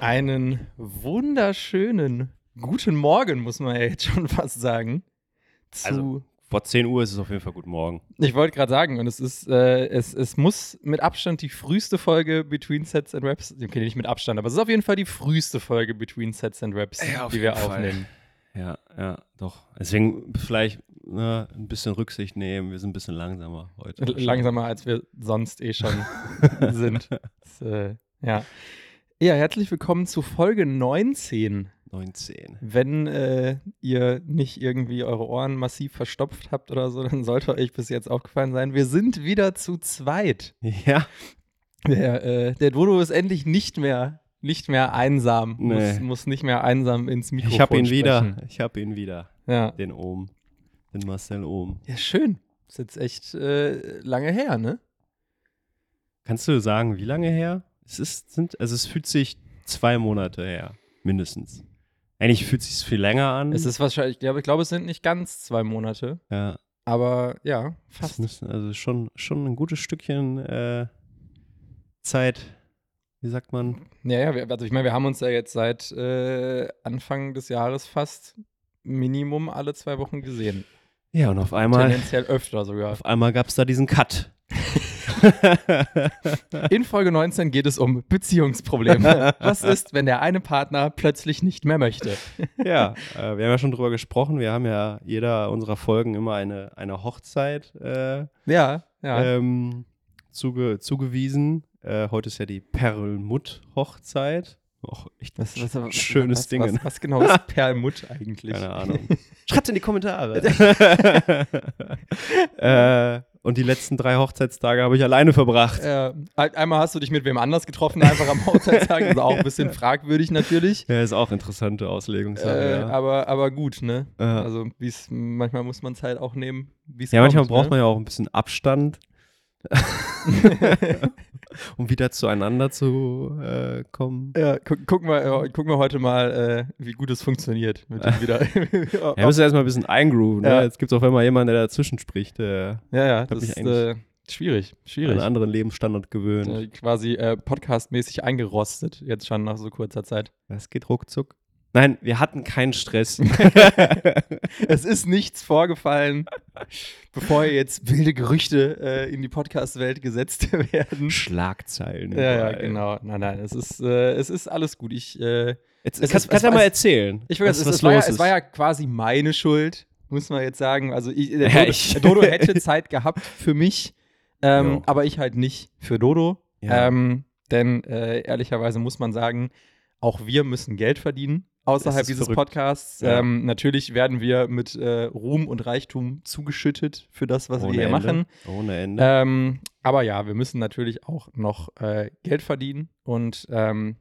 Einen wunderschönen guten Morgen, muss man ja jetzt schon fast sagen. Zu, Also, Vor 10 Uhr ist es auf jeden Fall Guten Morgen. ich wollte gerade sagen, und es ist, äh, es, es muss mit Abstand die früheste Folge Between Sets and Raps, okay, nicht mit Abstand, aber es ist auf jeden Fall die früheste Folge Between Sets and Raps, Ja, die wir Fall. aufnehmen. Ja, ja, doch. Deswegen vielleicht ne, ein bisschen Rücksicht nehmen. Wir sind ein bisschen langsamer heute. Langsamer, als wir sonst eh schon sind. Das, äh, ja. ja, herzlich willkommen zu Folge 19. 19. Wenn äh, ihr nicht irgendwie eure Ohren massiv verstopft habt oder so, dann sollte euch bis jetzt aufgefallen sein, wir sind wieder zu zweit. Ja, Der, äh, der Dodo ist endlich nicht mehr, nicht mehr einsam, Nee. muss, muss nicht mehr einsam ins Mikrofon ich habe ihn wieder. sprechen. Ich habe ihn wieder. Ja. Den Ohm. Den Marcel Ohm. ja, schön. Ist jetzt echt äh, lange her, ne? Kannst du sagen, wie lange her? Es ist, sind, also es fühlt sich zwei Monate her, mindestens. Eigentlich fühlt sich viel länger an. Es ist wahrscheinlich, ich glaube, ich glaube, es sind nicht ganz zwei Monate, ja, aber ja, es fast. müssen, also schon, schon ein gutes Stückchen äh, Zeit. Wie sagt man? Ja, ja, wir, also ich meine, wir haben uns ja jetzt seit äh, Anfang des Jahres fast Minimum alle zwei Wochen gesehen. Ja, und auf einmal, Tendenziell öfter sogar. auf einmal gab es da diesen Cut. In Folge 19 geht es um Beziehungsprobleme. Was ist, wenn der eine Partner plötzlich nicht mehr möchte? ja, äh, wir haben ja schon drüber gesprochen. Wir haben ja jeder unserer Folgen immer eine, eine Hochzeit äh, Ja, ja. ähm, zuge, zugewiesen. Äh, heute ist ja die Perlmutt-Hochzeit. Och, echt was, was, was, schönes was, Ding. Was, was genau ist Perlmutt eigentlich? Keine Ahnung. Schreibt in die Kommentare. äh, und die letzten drei Hochzeitstage habe ich alleine verbracht. Äh, ein- einmal hast du dich mit wem anders getroffen, einfach am Hochzeitstag. Also auch ein bisschen fragwürdig natürlich. Ja, ist auch interessante Auslegungssache. Äh, ja. aber, aber gut, ne? Ja. Also manchmal muss man es halt auch nehmen, wie es ja, manchmal kommt, braucht ne? man ja auch ein bisschen Abstand, um wieder zueinander zu äh, kommen. Ja, guck, gucken, wir, gucken wir heute mal, äh, wie gut es funktioniert. Mit dem wieder. Ja, wir müssen erstmal ein bisschen eingrooven. Ja. Ne? Jetzt gibt es auf einmal jemanden, der dazwischen spricht, der ja, ja, das ist äh, schwierig. Schwierig. einen anderen Lebensstandard gewöhnt. Äh, quasi äh, podcastmäßig eingerostet, jetzt schon nach so kurzer Zeit. Das geht ruckzuck. Nein, wir hatten keinen Stress. es ist nichts vorgefallen, bevor jetzt wilde Gerüchte äh, in die Podcast-Welt gesetzt werden. Schlagzeilen. Ja, ja, genau. Nein, nein, es ist, äh, es ist alles gut. Ich, äh, Jetzt, Es kannst ist- kannst es du ja mal erzählen. ich will, was, es, was es, war ja, es war ja quasi meine Schuld, muss man jetzt sagen. Also ich, der, Ja, Dodo, ich- der Dodo hätte Zeit gehabt für mich, ähm, Jo. aber ich halt nicht für Dodo. Ja. Ähm, denn äh, ehrlicherweise muss man sagen, auch wir müssen Geld verdienen außerhalb dieses verrückt. Podcasts. Ja. Ähm, natürlich werden wir mit äh, Ruhm und Reichtum zugeschüttet für das, was Ohne wir hier Ende. machen. Ohne Ende. Ähm, aber ja, wir müssen natürlich auch noch äh, Geld verdienen und ähm,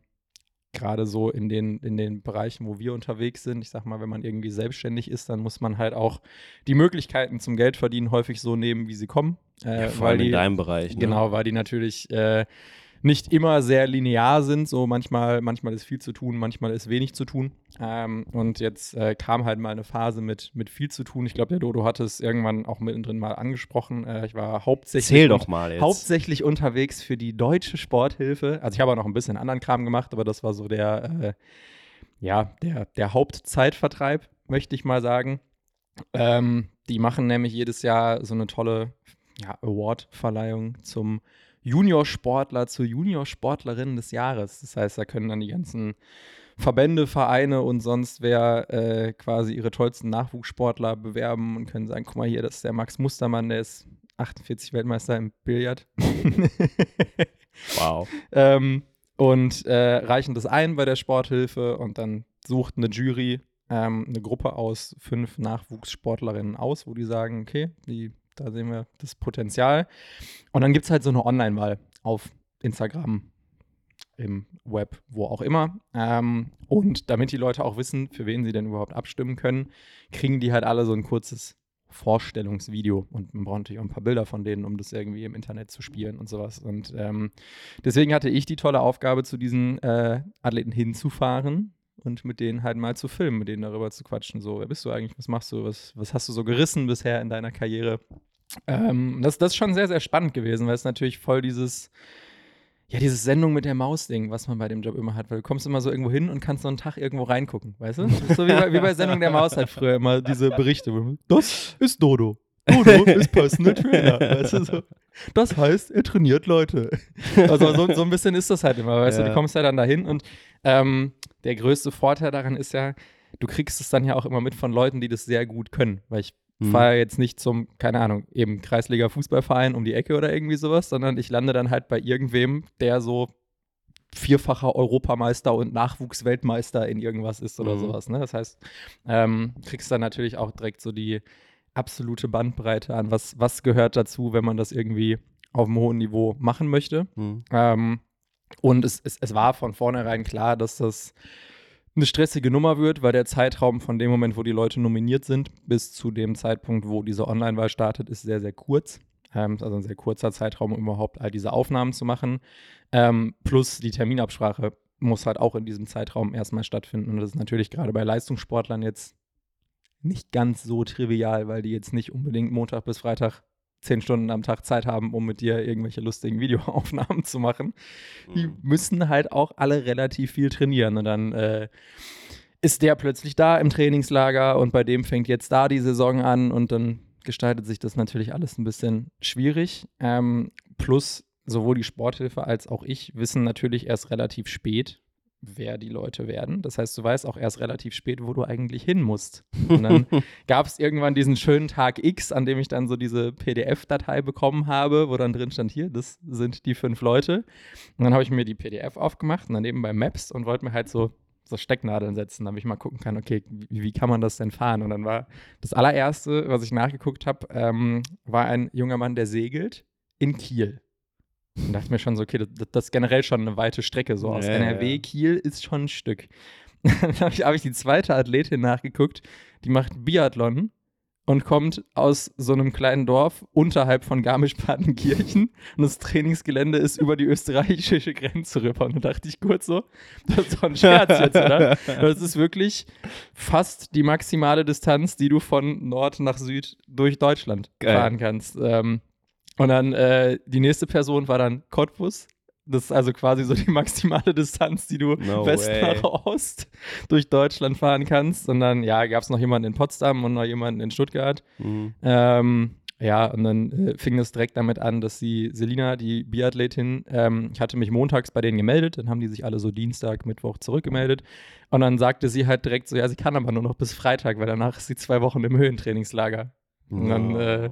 gerade so in den, in den Bereichen, wo wir unterwegs sind, ich sag mal, wenn man irgendwie selbstständig ist, dann muss man halt auch die Möglichkeiten zum Geldverdienen häufig so nehmen, wie sie kommen. Äh, ja, vor allem in die, deinem Bereich. Ne? Genau, weil die natürlich äh, nicht immer sehr linear sind. So manchmal, manchmal ist viel zu tun, manchmal ist wenig zu tun. Ähm, und jetzt äh, kam halt mal eine Phase mit, mit viel zu tun. Ich glaube, der Dodo hatte es irgendwann auch mittendrin mal angesprochen. Äh, ich war hauptsächlich, jetzt. hauptsächlich unterwegs für die Deutsche Sporthilfe. Also ich habe auch noch ein bisschen anderen Kram gemacht, aber das war so der, äh, ja, der, der Hauptzeitvertreib, möchte ich mal sagen. Ähm, die machen nämlich jedes Jahr so eine tolle ja, Award-Verleihung zum Juniorsportler, zur Juniorsportlerin des Jahres. Das heißt, da können dann die ganzen Verbände, Vereine und sonst wer äh, quasi ihre tollsten Nachwuchssportler bewerben und können sagen, guck mal hier, das ist der Max Mustermann, der ist 48 Weltmeister im Billard. Wow. ähm, und äh, reichen das ein bei der Sporthilfe und dann sucht eine Jury ähm, eine Gruppe aus fünf Nachwuchssportlerinnen aus, wo die sagen, okay, die, da sehen wir das Potenzial. Und dann gibt es halt so eine Online-Wahl auf Instagram, im Web, wo auch immer. Ähm, und damit die Leute auch wissen, für wen sie denn überhaupt abstimmen können, kriegen die halt alle so ein kurzes Vorstellungsvideo und man braucht natürlich auch ein paar Bilder von denen, um das irgendwie im Internet zu spielen und sowas. Und ähm, deswegen hatte ich die tolle Aufgabe, zu diesen äh, Athleten hinzufahren und mit denen halt mal zu filmen, mit denen darüber zu quatschen. So, wer bist du eigentlich? Was machst du? Was, was hast du so gerissen bisher in deiner Karriere? Ähm, das, das ist schon sehr, sehr spannend gewesen, weil es natürlich voll dieses ja, dieses Sendung mit der Maus-Ding, was man bei dem Job immer hat, weil du kommst immer so irgendwo hin und kannst so einen Tag irgendwo reingucken, weißt du? So wie bei, wie bei Sendung der Maus halt früher immer diese Berichte. Das ist Dodo. Dodo ist Personal Trainer. Weißt du, so. Das heißt, er trainiert Leute. Also so, so ein bisschen ist das halt immer, weißt ja. du, du kommst ja dann dahin und ähm, der größte Vorteil daran ist ja, du kriegst es dann ja auch immer mit von Leuten, die das sehr gut können. Weil ich mhm. fahre jetzt nicht zum, keine Ahnung, eben Kreisliga-Fußballverein um die Ecke oder irgendwie sowas, sondern ich lande dann halt bei irgendwem, der so vierfacher Europameister und Nachwuchsweltmeister in irgendwas ist oder mhm. sowas. Ne? Das heißt, ähm, kriegst dann natürlich auch direkt so die absolute Bandbreite an, was, was gehört dazu, wenn man das irgendwie auf einem hohen Niveau machen möchte. Mhm. Ähm, und es, es, es war von vornherein klar, dass das eine stressige Nummer wird, weil der Zeitraum von dem Moment, wo die Leute nominiert sind, bis zu dem Zeitpunkt, wo diese Online-Wahl startet, ist sehr, sehr kurz. Ähm, also ein sehr kurzer Zeitraum, um überhaupt all diese Aufnahmen zu machen. Ähm, plus die Terminabsprache muss halt auch in diesem Zeitraum erstmal stattfinden. Und das ist natürlich gerade bei Leistungssportlern jetzt nicht ganz so trivial, weil die jetzt nicht unbedingt Montag bis Freitag zehn Stunden am Tag Zeit haben, um mit dir irgendwelche lustigen Videoaufnahmen zu machen. Mhm. Die müssen halt auch alle relativ viel trainieren. Und dann äh, ist der plötzlich da im Trainingslager und bei dem fängt jetzt da die Saison an und dann gestaltet sich das natürlich alles ein bisschen schwierig. Ähm, plus sowohl die Sporthilfe als auch ich wissen natürlich erst relativ spät, wer die Leute werden. Das heißt, du weißt auch erst relativ spät, wo du eigentlich hin musst. Und dann gab es irgendwann diesen schönen Tag X, an dem ich dann so diese PDF-Datei bekommen habe, wo dann drin stand, hier, das sind die fünf Leute. Und dann habe ich mir die PDF aufgemacht und daneben bei Maps und wollte mir halt so, so Stecknadeln setzen, damit ich mal gucken kann, okay, wie, wie, kann man das denn fahren? Und dann war das allererste, was ich nachgeguckt habe, ähm, war ein junger Mann, der segelt in Kiel. Und dachte mir schon so, okay, das, das ist generell schon eine weite Strecke. So aus ja, NRW, ja. Kiel ist schon ein Stück. Dann habe ich, hab ich die zweite Athletin nachgeguckt, die macht Biathlon und kommt aus so einem kleinen Dorf unterhalb von Garmisch-Partenkirchen und das Trainingsgelände ist über die österreichische Grenze rüber. Und da dachte ich kurz so, das ist doch ein Scherz jetzt, oder? Das ist wirklich fast die maximale Distanz, die du von Nord nach Süd durch Deutschland Geil. fahren kannst. Ähm, und dann äh, die nächste Person war dann Cottbus. Das ist also quasi so die maximale Distanz, die du no West way. nach Ost durch Deutschland fahren kannst. Und dann, ja, gab es noch jemanden in Potsdam und noch jemanden in Stuttgart. Mhm. Ähm, ja, und dann äh, fing es direkt damit an, dass sie, Selina, die Biathletin, ähm, ich hatte mich montags bei denen gemeldet, dann haben die sich alle so Dienstag, Mittwoch zurückgemeldet. Und dann sagte sie halt direkt so, ja, sie kann aber nur noch bis Freitag, weil danach ist sie zwei Wochen im Höhentrainingslager. Und dann äh,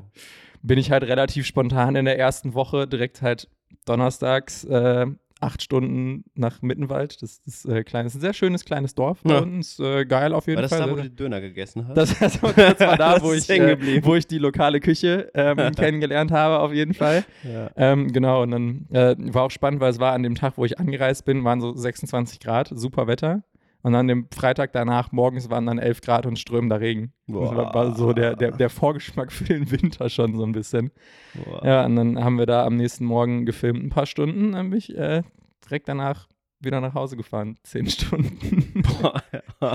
bin ich halt relativ spontan in der ersten Woche direkt halt donnerstags äh, acht Stunden nach Mittenwald. Das, das äh, kleine, ist ein sehr schönes kleines Dorf ja. bei uns. Äh, geil auf jeden war Fall. War das da, wo du Döner gegessen hast? Das, das, das war da, wo ich, äh, wo ich die lokale Küche ähm, kennengelernt habe, auf jeden Fall. Ja. Ähm, genau, und dann äh, war auch spannend, weil es war an dem Tag, wo ich angereist bin, waren so 26 Grad, super Wetter. Und dann dem Freitag danach morgens waren dann 11 Grad und strömender Regen. Boah. Das war, so der, der, der Vorgeschmack für den Winter schon so ein bisschen. Boah. Ja, und dann haben wir da am nächsten Morgen gefilmt ein paar Stunden. Dann bin ich äh, direkt danach wieder nach Hause gefahren. Zehn Stunden.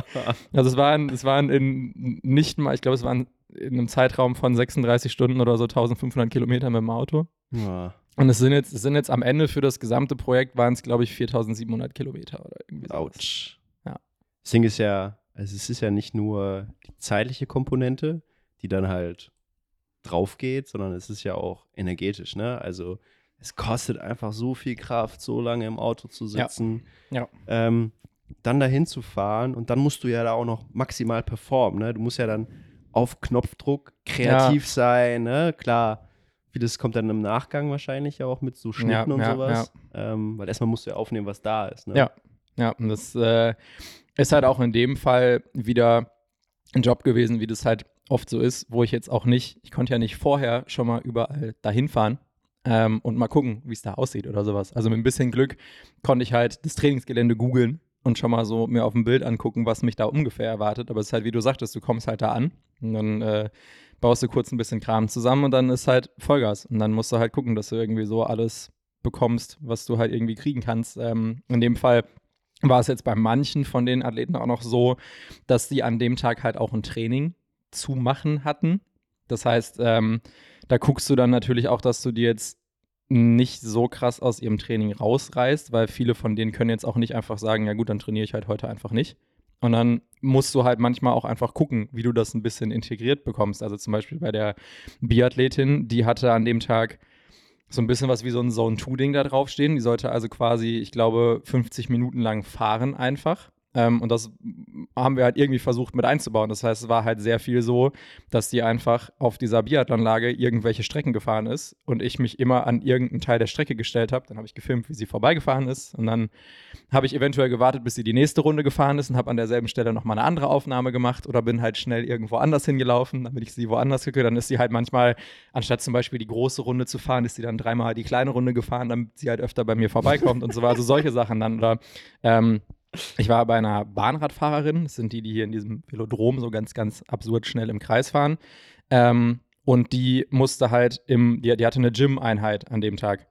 also es waren, es waren in nicht mal, ich glaube, es waren in einem Zeitraum von 36 Stunden oder so 1500 Kilometer mit dem Auto. Boah. Und es sind jetzt, es sind jetzt am Ende für das gesamte Projekt waren es, glaube ich, 4700 Kilometer oder irgendwie so. Autsch. Das Ding ist ja, also es ist ja nicht nur die zeitliche Komponente, die dann halt drauf geht, sondern es ist ja auch energetisch, ne? Also es kostet einfach so viel Kraft, so lange im Auto zu sitzen. Ja. ja. Ähm, dann dahin zu fahren und dann musst du ja da auch noch maximal performen, ne? Du musst ja dann auf Knopfdruck kreativ ja. sein, ne? Klar, vieles kommt dann im Nachgang wahrscheinlich auch mit so Schnitten ja, und sowas. Ähm, weil erstmal musst du ja aufnehmen, was da ist, ne? Ja. Ja, und das äh, ist halt auch in dem Fall wieder ein Job gewesen, wie das halt oft so ist, wo ich jetzt auch nicht, ich konnte ja nicht vorher schon mal überall dahin fahren ähm, und mal gucken, wie es da aussieht oder sowas. Also mit ein bisschen Glück konnte ich halt das Trainingsgelände googeln und schon mal so mir auf dem Bild angucken, was mich da ungefähr erwartet. Aber es ist halt, wie du sagtest, du kommst halt da an und dann äh, baust du kurz ein bisschen Kram zusammen und dann ist halt Vollgas. Und dann musst du halt gucken, dass du irgendwie so alles bekommst, was du halt irgendwie kriegen kannst. Ähm, in dem Fall war es jetzt bei manchen von den Athleten auch noch so, dass die an dem Tag halt auch ein Training zu machen hatten. Das heißt, ähm, da guckst du dann natürlich auch, dass du dir jetzt nicht so krass aus ihrem Training rausreißt, weil viele von denen können jetzt auch nicht einfach sagen, ja gut, dann trainiere ich halt heute einfach nicht. Und dann musst du halt manchmal auch einfach gucken, wie du das ein bisschen integriert bekommst. Also zum Beispiel bei der Biathletin, die hatte an dem Tag so ein bisschen was wie so ein Zone-2-Ding da draufstehen. Die sollte also quasi, ich glaube, 50 Minuten lang fahren einfach. Ähm, und das haben wir halt irgendwie versucht mit einzubauen. Das heißt, es war halt sehr viel so, dass die einfach auf dieser Biathlonlage irgendwelche Strecken gefahren ist und ich mich immer an irgendeinen Teil der Strecke gestellt habe. Dann habe ich gefilmt, wie sie vorbeigefahren ist. Und dann habe ich eventuell gewartet, bis sie die nächste Runde gefahren ist und habe an derselben Stelle nochmal eine andere Aufnahme gemacht oder bin halt schnell irgendwo anders hingelaufen, damit ich sie woanders kriege. Dann ist sie halt manchmal, anstatt zum Beispiel die große Runde zu fahren, ist sie dann dreimal die kleine Runde gefahren, damit sie halt öfter bei mir vorbeikommt und so weiter. Also solche Sachen dann. Oder ähm, ich war bei einer Bahnradfahrerin, das sind die, die hier in diesem Velodrom so ganz, ganz absurd schnell im Kreis fahren. Ähm, und die musste halt im, die, die hatte eine Gym-Einheit an dem Tag.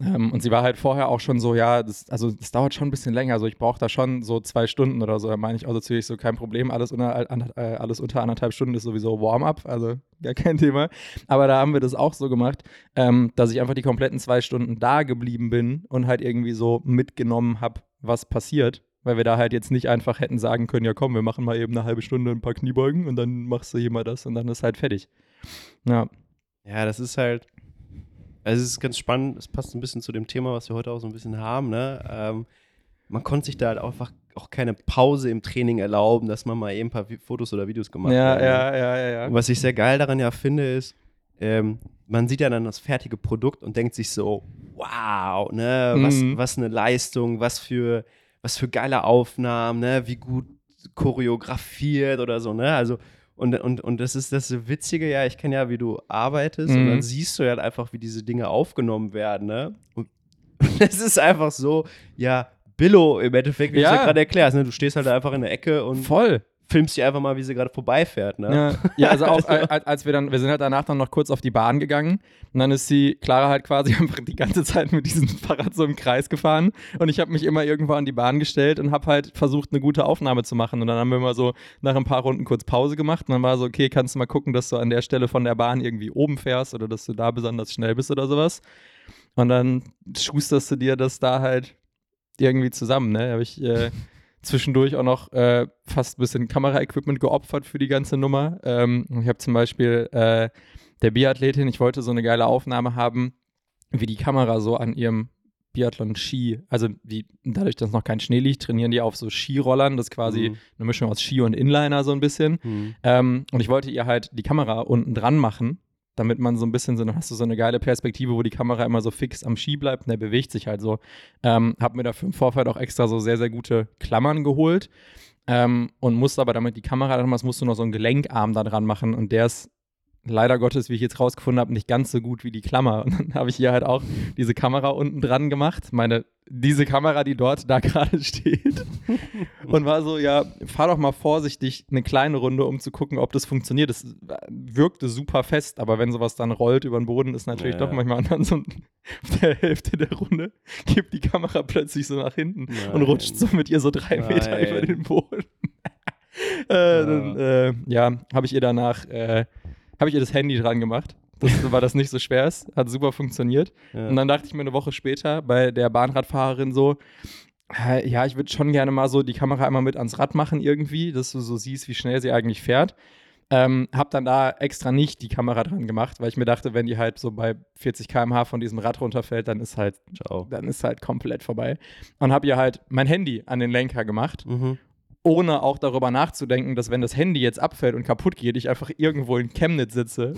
Ähm, und sie war halt vorher auch schon so, ja, das, also das dauert schon ein bisschen länger. Also ich brauche da schon so zwei Stunden oder so. Da meine ich auch natürlich so kein Problem. Alles unter, äh, alles unter anderthalb Stunden ist sowieso Warm-up, also gar kein Thema. Aber da haben wir das auch so gemacht, ähm, dass ich einfach die kompletten zwei Stunden da geblieben bin und halt irgendwie so mitgenommen habe, was passiert weil wir da halt jetzt nicht einfach hätten sagen können, ja komm, wir machen mal eben eine halbe Stunde ein paar Kniebeugen und dann machst du hier mal das und dann ist halt fertig. Ja. Ja, das ist halt, also es ist ganz spannend, es passt ein bisschen zu dem Thema, was wir heute auch so ein bisschen haben, ne? Ähm, man konnte sich da halt einfach auch keine Pause im Training erlauben, dass man mal eben ein paar Fotos oder Videos gemacht ja, hat. Ja, ja, ja, ja. Und was ich sehr geil daran ja finde, ist, ähm, man sieht ja dann das fertige Produkt und denkt sich so, wow, ne, was, mhm. was eine Leistung, was für was für geile Aufnahmen, ne? wie gut choreografiert oder so, ne? Also, und, und, und das ist das Witzige, ja, ich kenne ja, wie du arbeitest mhm. und dann mhm. siehst du ja halt einfach, wie diese Dinge aufgenommen werden, ne? Und es ist einfach so, ja, Billo im Endeffekt, wie ja. du es ja gerade erklärst, ne? Du stehst halt einfach in der Ecke und. Voll filmst sie einfach mal, wie sie gerade vorbeifährt. Ne? Ja. ja, also auch äh, als wir dann, wir sind halt danach dann noch kurz auf die Bahn gegangen und dann ist die Clara halt quasi einfach die ganze Zeit mit diesem Fahrrad so im Kreis gefahren und ich habe mich immer irgendwo an die Bahn gestellt und habe halt versucht, eine gute Aufnahme zu machen und dann haben wir mal so nach ein paar Runden kurz Pause gemacht und dann war so, okay, kannst du mal gucken, dass du an der Stelle von der Bahn irgendwie oben fährst oder dass du da besonders schnell bist oder sowas. Und dann schusterst du dir das da halt irgendwie zusammen, ne? Habe ich äh, zwischendurch auch noch äh, fast ein bisschen Kameraequipment geopfert für die ganze Nummer. Ähm, ich habe zum Beispiel äh, der Biathletin, ich wollte so eine geile Aufnahme haben, wie die Kamera so an ihrem Biathlon-Ski, also die, dadurch, dass noch kein Schnee liegt, trainieren die auf so Skirollern. Das ist quasi mhm. eine Mischung aus Ski und Inliner so ein bisschen. Mhm. Ähm, und ich wollte ihr halt die Kamera unten dran machen damit man so ein bisschen so, dann hast du so eine geile Perspektive, wo die Kamera immer so fix am Ski bleibt und der bewegt sich halt so. Ähm, hab mir dafür im Vorfeld auch extra so sehr, sehr gute Klammern geholt ähm, und musste aber damit die Kamera, damals musst du noch so einen Gelenkarm da dran machen und der ist leider Gottes, wie ich jetzt rausgefunden habe, nicht ganz so gut wie die Klammer. Und dann habe ich hier halt auch diese Kamera unten dran gemacht. Meine, diese Kamera, die dort da gerade steht. und war so, ja, fahr doch mal vorsichtig eine kleine Runde, um zu gucken, ob das funktioniert. Das wirkte super fest, aber wenn sowas dann rollt über den Boden, ist natürlich ja, doch manchmal dann so auf der Hälfte der Runde gibt die Kamera plötzlich so nach hinten Nein. und rutscht so mit ihr so drei Nein. Meter über den Boden. äh, ja, dann, äh, ja habe ich ihr danach äh, habe ich ihr das Handy dran gemacht, das, weil das nicht so schwer ist. Hat super funktioniert. Ja. Und dann dachte ich mir eine Woche später bei der Bahnradfahrerin so, ja, ich würde schon gerne mal so die Kamera einmal mit ans Rad machen irgendwie, dass du so siehst, wie schnell sie eigentlich fährt. Ähm, hab dann da extra nicht die Kamera dran gemacht, weil ich mir dachte, wenn die halt so bei 40 km/h von diesem Rad runterfällt, dann ist halt, Ciao. dann ist halt komplett vorbei. Und hab ihr halt mein Handy an den Lenker gemacht mhm ohne auch darüber nachzudenken, dass wenn das Handy jetzt abfällt und kaputt geht, ich einfach irgendwo in Chemnitz sitze.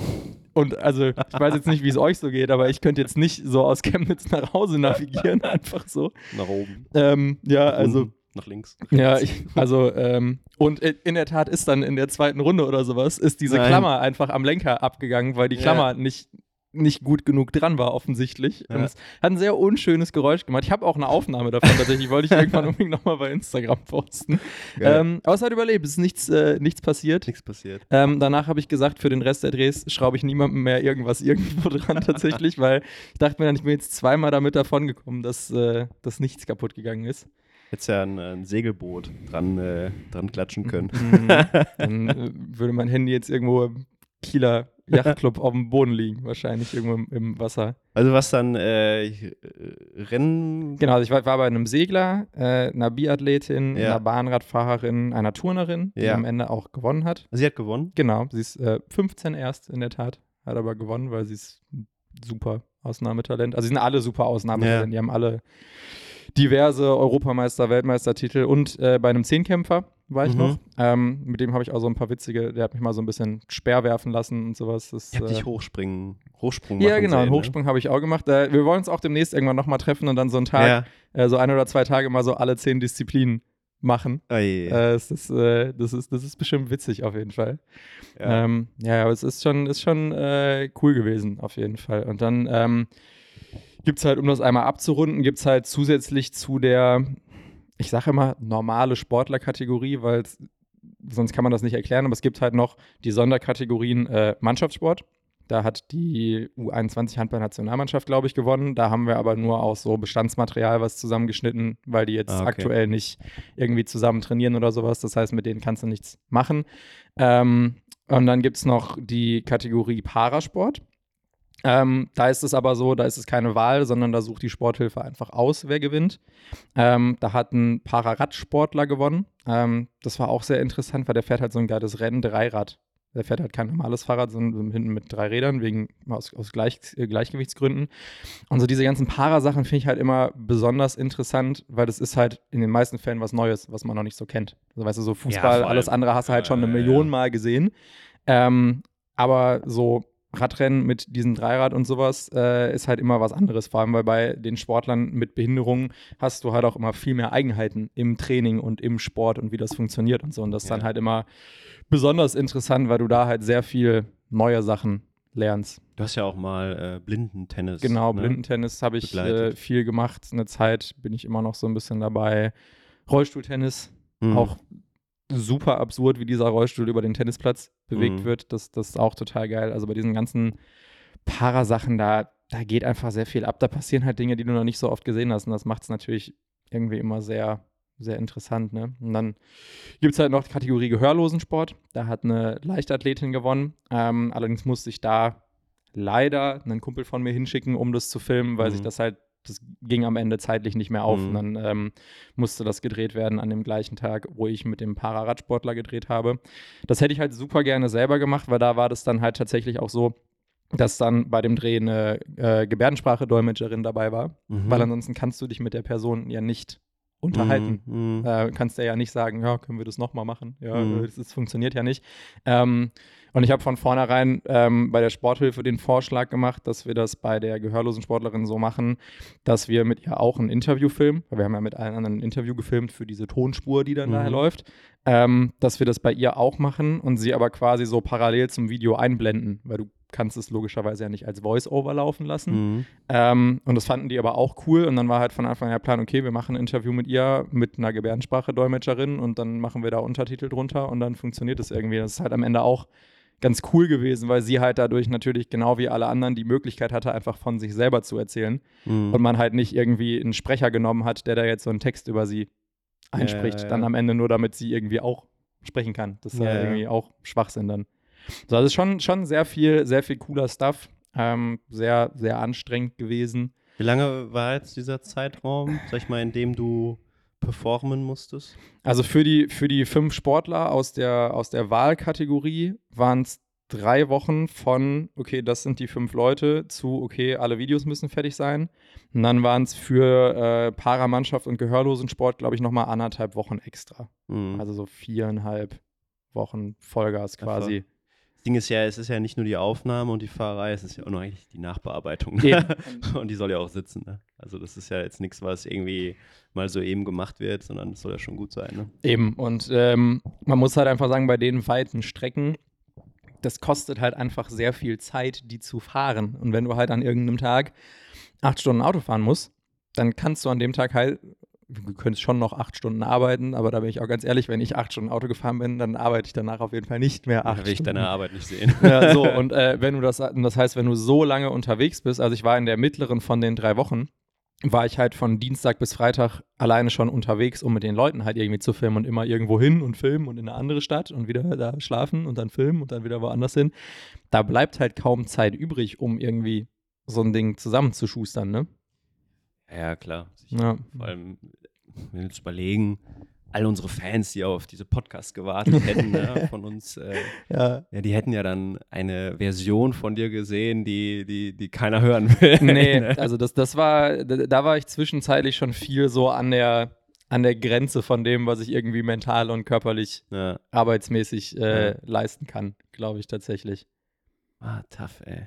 Und also, ich weiß jetzt nicht, wie es euch so geht, aber ich könnte jetzt nicht so aus Chemnitz nach Hause navigieren, einfach so. Nach oben. Ähm, ja, also. Nach links. Ja, ich, also, ähm, und in der Tat ist dann in der zweiten Runde oder sowas, ist diese Nein. Klammer einfach am Lenker abgegangen, weil die Klammer ja. nicht nicht gut genug dran war, offensichtlich. Ja. Es hat ein sehr unschönes Geräusch gemacht. Ich habe auch eine Aufnahme davon tatsächlich, wollte ich irgendwann unbedingt nochmal bei Instagram posten. Ähm, aber es hat überlebt, es ist nichts, äh, nichts passiert. Nichts passiert. Ähm, danach habe ich gesagt, für den Rest der Drehs schraube ich niemandem mehr irgendwas irgendwo dran tatsächlich, weil ich dachte mir dann, ich bin jetzt zweimal damit davon gekommen, dass, äh, dass nichts kaputt gegangen ist. Hättest ja ein, ein Segelboot dran, äh, dran klatschen können. Mhm. Dann äh, würde mein Handy jetzt irgendwo im Kieler Yachtclub auf dem Boden liegen, wahrscheinlich irgendwo im, im Wasser. Also was dann äh, äh, Rennen. Genau, also ich war, war bei einem Segler, äh, einer Biathletin, Ja. einer Bahnradfahrerin, einer Turnerin, die Ja. am Ende auch gewonnen hat. Sie hat gewonnen. Genau, sie ist äh, 15 erst in der Tat, hat aber gewonnen, weil sie ist super Ausnahmetalent. Also sie sind alle super Ausnahmetalent, Ja. die haben alle diverse Europameister, Weltmeistertitel und äh, bei einem Zehnkämpfer war ich Mhm. noch. Ähm, mit dem habe ich auch so ein paar witzige, der hat mich mal so ein bisschen Speer werfen lassen und sowas. Das, Ich hab äh, dich hochspringen, Hochsprung ja, genau, sehen, einen Hochsprung habe ich auch gemacht. Äh, wir wollen uns auch demnächst irgendwann nochmal treffen und dann so einen Ne? Tag, Ja. äh, so ein oder zwei Tage mal so alle zehn Disziplinen machen. Ey, Äh, es ist, äh, das, ist, das ist bestimmt witzig auf jeden Fall. ja. Ähm, ja, aber es ist schon, ist schon äh, cool gewesen, auf jeden Fall. Und dann ähm, gibt es halt, um das einmal abzurunden, gibt es halt zusätzlich zu der, ich sage immer, normale Sportlerkategorie, weil sonst kann man das nicht erklären, aber es gibt halt noch die Sonderkategorien äh, Mannschaftssport. Da hat die U21 Handball-Nationalmannschaft, glaube ich, gewonnen. Da haben wir aber nur aus so Bestandsmaterial was zusammengeschnitten, weil die jetzt Ah, okay. aktuell nicht irgendwie zusammen trainieren oder sowas. Das heißt, mit denen kannst du nichts machen. Ähm, und dann gibt es noch die Kategorie Parasport. Ähm, da ist es aber so, da ist es keine Wahl, sondern da sucht die Sporthilfe einfach aus, wer gewinnt. Ähm, da hat ein Pararadsportler gewonnen. Ähm, das war auch sehr interessant, weil der fährt halt so ein geiles Rennen, Dreirad. Der fährt halt kein normales Fahrrad, sondern hinten mit drei Rädern, wegen aus, aus Gleich, äh, Gleichgewichtsgründen. Und so diese ganzen Para-Sachen finde ich halt immer besonders interessant, weil das ist halt in den meisten Fällen was Neues, was man noch nicht so kennt. Also weißt du, so Fußball, vor alles andere hast du halt schon eine Ja, ja, Million ja. Mal gesehen. Ähm, aber so Radrennen mit diesem Dreirad und sowas äh, ist halt immer was anderes. Vor allem, weil bei den Sportlern mit Behinderungen hast du halt auch immer viel mehr Eigenheiten im Training und im Sport und wie das funktioniert und so. Und das ist dann Ja. halt immer besonders interessant, weil du da halt sehr viel neue Sachen lernst. Du hast ja auch mal äh, Blindentennis. Genau, ne? Blindentennis habe ich äh, viel gemacht. Eine Zeit bin ich immer noch so ein bisschen dabei. Rollstuhltennis, Mhm. auch super absurd, wie dieser Rollstuhl über den Tennisplatz bewegt Mhm. wird. Das, das ist auch total geil. Also bei diesen ganzen Parasachen, da, da geht einfach sehr viel ab. Da passieren halt Dinge, die du noch nicht so oft gesehen hast. Und das macht es natürlich irgendwie immer sehr, sehr interessant. Ne? Und dann gibt es halt noch die Kategorie Gehörlosensport. Da hat eine Leichtathletin gewonnen. Ähm, allerdings musste ich da leider einen Kumpel von mir hinschicken, um das zu filmen, weil Mhm. sich das halt, das ging am Ende zeitlich nicht mehr auf. Mhm. Und dann ähm, musste das gedreht werden an dem gleichen Tag, wo ich mit dem Pararadsportler gedreht habe. Das hätte ich halt super gerne selber gemacht, weil da war das dann halt tatsächlich auch so, dass dann bei dem Dreh eine äh, Gebärdensprache-Dolmetscherin dabei war, Mhm. weil ansonsten kannst du dich mit der Person ja nicht unterhalten. Mhm. Äh, kannst du ja nicht sagen, ja, können wir das nochmal machen? Ja, Mhm. das, das funktioniert ja nicht. Ähm, und ich habe von vornherein ähm, bei der Sporthilfe den Vorschlag gemacht, dass wir das bei der gehörlosen Sportlerin so machen, dass wir mit ihr auch ein Interview filmen, weil wir haben ja mit allen anderen ein Interview gefilmt für diese Tonspur, die dann Mhm. daher läuft, ähm, dass wir das bei ihr auch machen und sie aber quasi so parallel zum Video einblenden, weil du kannst es logischerweise ja nicht als Voice-Over laufen lassen. Mhm. Ähm, und das fanden die aber auch cool. Und dann war halt von Anfang an der Plan, okay, wir machen ein Interview mit ihr, mit einer Gebärdensprache-Dolmetscherin und dann machen wir da Untertitel drunter und dann funktioniert es irgendwie. Das ist halt am Ende auch ganz cool gewesen, weil sie halt dadurch natürlich genau wie alle anderen die Möglichkeit hatte, einfach von sich selber zu erzählen. Mhm. Und man halt nicht irgendwie einen Sprecher genommen hat, der da jetzt so einen Text über sie einspricht, ja. dann am Ende nur damit sie irgendwie auch sprechen kann. Das ist Ja, ja. irgendwie auch Schwachsinn dann. So, also schon, schon sehr viel, sehr viel cooler Stuff. Ähm, sehr, sehr anstrengend gewesen. Wie lange war jetzt dieser Zeitraum, sag ich mal, in dem du performen musstest? Also für die, für die fünf Sportler aus der, aus der Wahlkategorie waren es drei Wochen von, okay, das sind die fünf Leute, zu, okay, alle Videos müssen fertig sein. Und dann waren es für äh, Paramannschaft und Gehörlosensport, glaube ich, nochmal anderthalb Wochen extra. Mhm. Also so viereinhalb Wochen Vollgas quasi. das Ding ist ja, es ist ja nicht nur die Aufnahme und die Fahrerei, es ist ja auch noch eigentlich die Nachbearbeitung. Ne? Und die soll ja auch sitzen. Ne? Also das ist ja jetzt nichts, was irgendwie mal so eben gemacht wird, sondern es soll ja schon gut sein. Ne? Eben. Und ähm, man muss halt einfach sagen, bei den weiten Strecken, das kostet halt einfach sehr viel Zeit, die zu fahren. Und wenn du halt an irgendeinem Tag acht Stunden Auto fahren musst, dann kannst du an dem Tag halt, du könntest schon noch acht Stunden arbeiten, aber da bin ich auch ganz ehrlich, wenn ich acht Stunden Auto gefahren bin, dann arbeite ich danach auf jeden Fall nicht mehr acht Da will ich Stunden. deine Arbeit nicht sehen. Ja, so, und äh, wenn du das, das heißt, wenn du so lange unterwegs bist, also ich war in der mittleren von den drei Wochen, war ich halt von Dienstag bis Freitag alleine schon unterwegs, um mit den Leuten halt irgendwie zu filmen und immer irgendwo hin und filmen und in eine andere Stadt und wieder da schlafen und dann filmen und dann wieder woanders hin. Da bleibt halt kaum Zeit übrig, um irgendwie so ein Ding zusammenzuschustern, ne? Ja, klar. Ja. Vor allem, wenn wir uns überlegen, all unsere Fans, die auf diese Podcasts gewartet hätten, ne, von uns, äh, Ja. ja, die hätten ja dann eine Version von dir gesehen, die, die, die keiner hören will. Nee, Ne? also das, das war, da, war ich zwischenzeitlich schon viel so an der, an der Grenze von dem, was ich irgendwie mental und körperlich ja. arbeitsmäßig äh, Ja. leisten kann, glaube ich tatsächlich. Ah, tough, ey.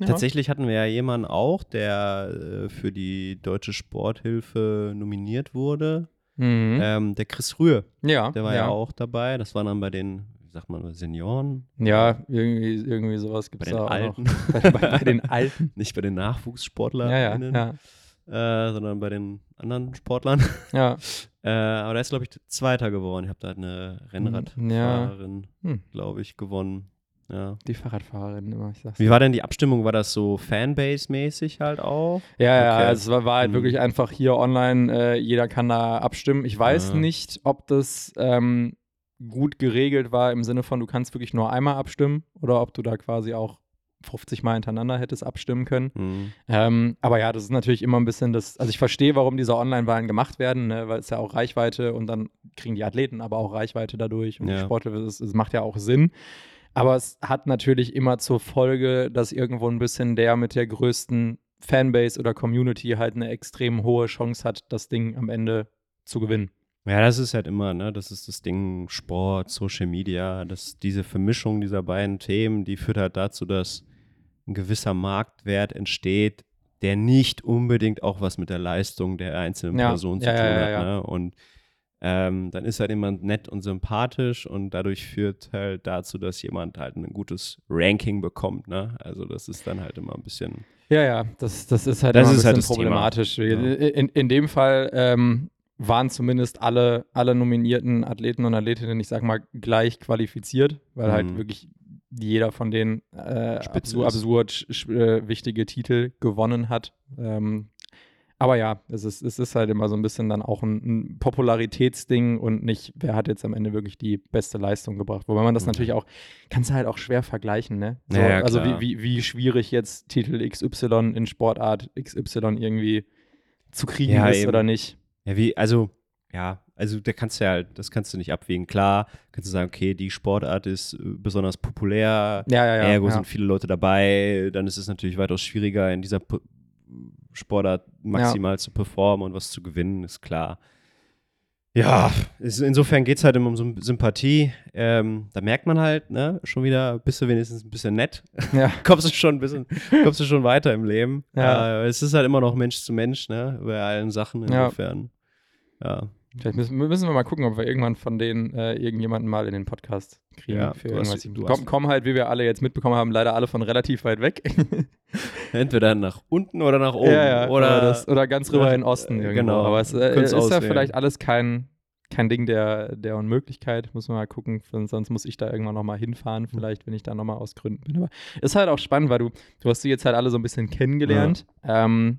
Ja. Tatsächlich hatten wir ja jemanden auch, der äh, für die Deutsche Sporthilfe nominiert wurde. Mhm. Ähm, der Chris Rühr, ja, der war ja. ja. auch dabei. Das war dann bei den, wie sagt man, Senioren, Ja, irgendwie, irgendwie sowas gibt es da auch Alten. noch. Bei, bei, bei den Alten. Nicht bei den Nachwuchssportlern, Ja, ja, ja. äh, sondern bei den anderen Sportlern. ja. Äh, aber da ist, glaube ich, Zweiter geworden. Ich habe da eine Rennradfahrerin, Hm. glaube ich, gewonnen. Ja. Die Fahrradfahrerin immer, ich sag's. Wie war denn die Abstimmung? War das so Fanbase-mäßig halt auch? Ja, ja, Okay. also es war, halt Mhm. wirklich einfach hier online, äh, jeder kann da abstimmen. Ich weiß Ja. nicht, ob das ähm, gut geregelt war im Sinne von, du kannst wirklich nur einmal abstimmen oder ob du da quasi auch 50 Mal hintereinander hättest abstimmen können. Hm. Ähm, aber ja, das ist natürlich immer ein bisschen das, also ich verstehe, warum diese Online-Wahlen gemacht werden, ne, weil es ja auch Reichweite und dann kriegen die Athleten aber auch Reichweite dadurch und die Ja. Sportler, es macht ja auch Sinn. Aber es hat natürlich immer zur Folge, dass irgendwo ein bisschen der mit der größten Fanbase oder Community halt eine extrem hohe Chance hat, das Ding am Ende zu gewinnen. Ja, das ist halt immer, ne, das ist das Ding Sport, Social Media, dass diese Vermischung dieser beiden Themen, die führt halt dazu, dass ein gewisser Marktwert entsteht, der nicht unbedingt auch was mit der Leistung der einzelnen Ja, Person zu ja, tun ja, ja, hat. ja. Ne? Und ähm, dann ist halt jemand nett und sympathisch und dadurch führt halt dazu, dass jemand halt ein gutes Ranking bekommt. Ne? Also das ist dann halt immer ein bisschen. Ja, ja, das, das ist halt Das immer ein ist halt bisschen Thema. problematisch. Ja. In, in dem Fall ähm, waren zumindest alle, alle nominierten Athleten und Athletinnen, ich sag mal, gleich qualifiziert, weil halt Mhm. wirklich jeder von denen äh, ist. absurd sch- äh, wichtige Titel gewonnen hat. Ähm, aber ja, es ist, es ist halt immer so ein bisschen dann auch ein, ein Popularitätsding und nicht, wer hat jetzt am Ende wirklich die beste Leistung gebracht. Wobei man das Mhm. natürlich auch, kannst du halt auch schwer vergleichen, ne? So, Ja, ja, also wie, wie, wie schwierig jetzt Titel XY in Sportart XY irgendwie zu kriegen Ja, ist eben. oder nicht. Ja, wie, also, ja, also da kannst du ja halt, das kannst du nicht abwägen. Klar, kannst du sagen, okay, die Sportart ist äh, besonders populär, Ja, ja, ja. ergo ja. sind viele Leute dabei, dann ist es natürlich weitaus schwieriger, in dieser Sportart maximal zu performen und was zu gewinnen, ist klar. Ja, es, insofern geht es halt immer um Sympathie. Ähm, da merkt man halt, ne, schon wieder, bist du wenigstens ein bisschen nett. ja. kommst du schon ein bisschen, kommst du schon weiter im Leben. Ja. Äh, es ist halt immer noch Mensch zu Mensch, ne, bei allen Sachen Ja. insofern. Ja. Vielleicht müssen, müssen wir mal gucken, ob wir irgendwann von denen äh, irgendjemanden mal in den Podcast kriegen. Ja, für hast- irgendwas. du Komm, hast- kommen halt, wie wir alle jetzt mitbekommen haben, leider alle von relativ weit weg. Entweder nach unten oder nach oben. ja, ja, oder, das, oder ganz rüber Ja, in den Osten äh, irgendwo. genau. Aber es äh, ist ja auswählen. vielleicht alles kein, kein Ding der, der Unmöglichkeit. Muss man mal gucken. Sonst muss ich da irgendwann nochmal hinfahren, Hm. vielleicht, wenn ich da nochmal aus Gründen bin. Aber ist halt auch spannend, weil du, du hast die jetzt halt alle so ein bisschen kennengelernt. Ähm,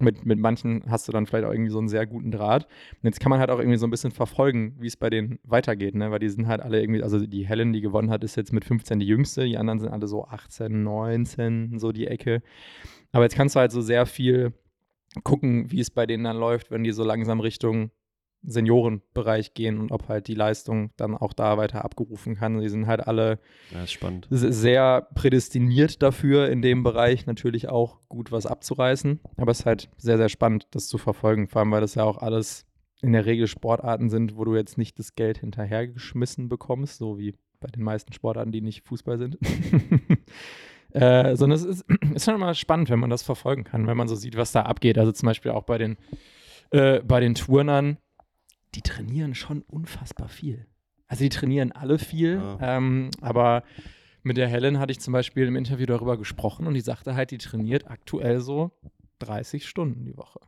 mit, mit manchen hast du dann vielleicht auch irgendwie so einen sehr guten Draht. Und jetzt kann man halt auch irgendwie so ein bisschen verfolgen, wie es bei denen weitergeht, ne? Weil die sind halt alle irgendwie, also die Helen, die gewonnen hat, ist jetzt mit 15 die jüngste, die anderen sind alle so 18, 19, so die Ecke. Aber jetzt kannst du halt so sehr viel gucken, wie es bei denen dann läuft, wenn die so langsam Richtung Seniorenbereich gehen und ob halt die Leistung dann auch da weiter abgerufen kann. Die sind halt alle sehr prädestiniert dafür, in dem Bereich natürlich auch gut was abzureißen. Aber es ist halt sehr, sehr spannend, das zu verfolgen. Vor allem, weil das ja auch alles in der Regel Sportarten sind, wo du jetzt nicht das Geld hinterhergeschmissen bekommst, so wie bei den meisten Sportarten, die nicht Fußball sind. äh, sondern es ist, ist schon immer spannend, wenn man das verfolgen kann, wenn man so sieht, was da abgeht. Also zum Beispiel auch bei den, äh, bei den Turnern, die trainieren schon unfassbar viel. Also die trainieren alle viel, Ja. ähm, aber mit der Helen hatte ich zum Beispiel im Interview darüber gesprochen und die sagte halt, die trainiert aktuell so 30 Stunden die Woche.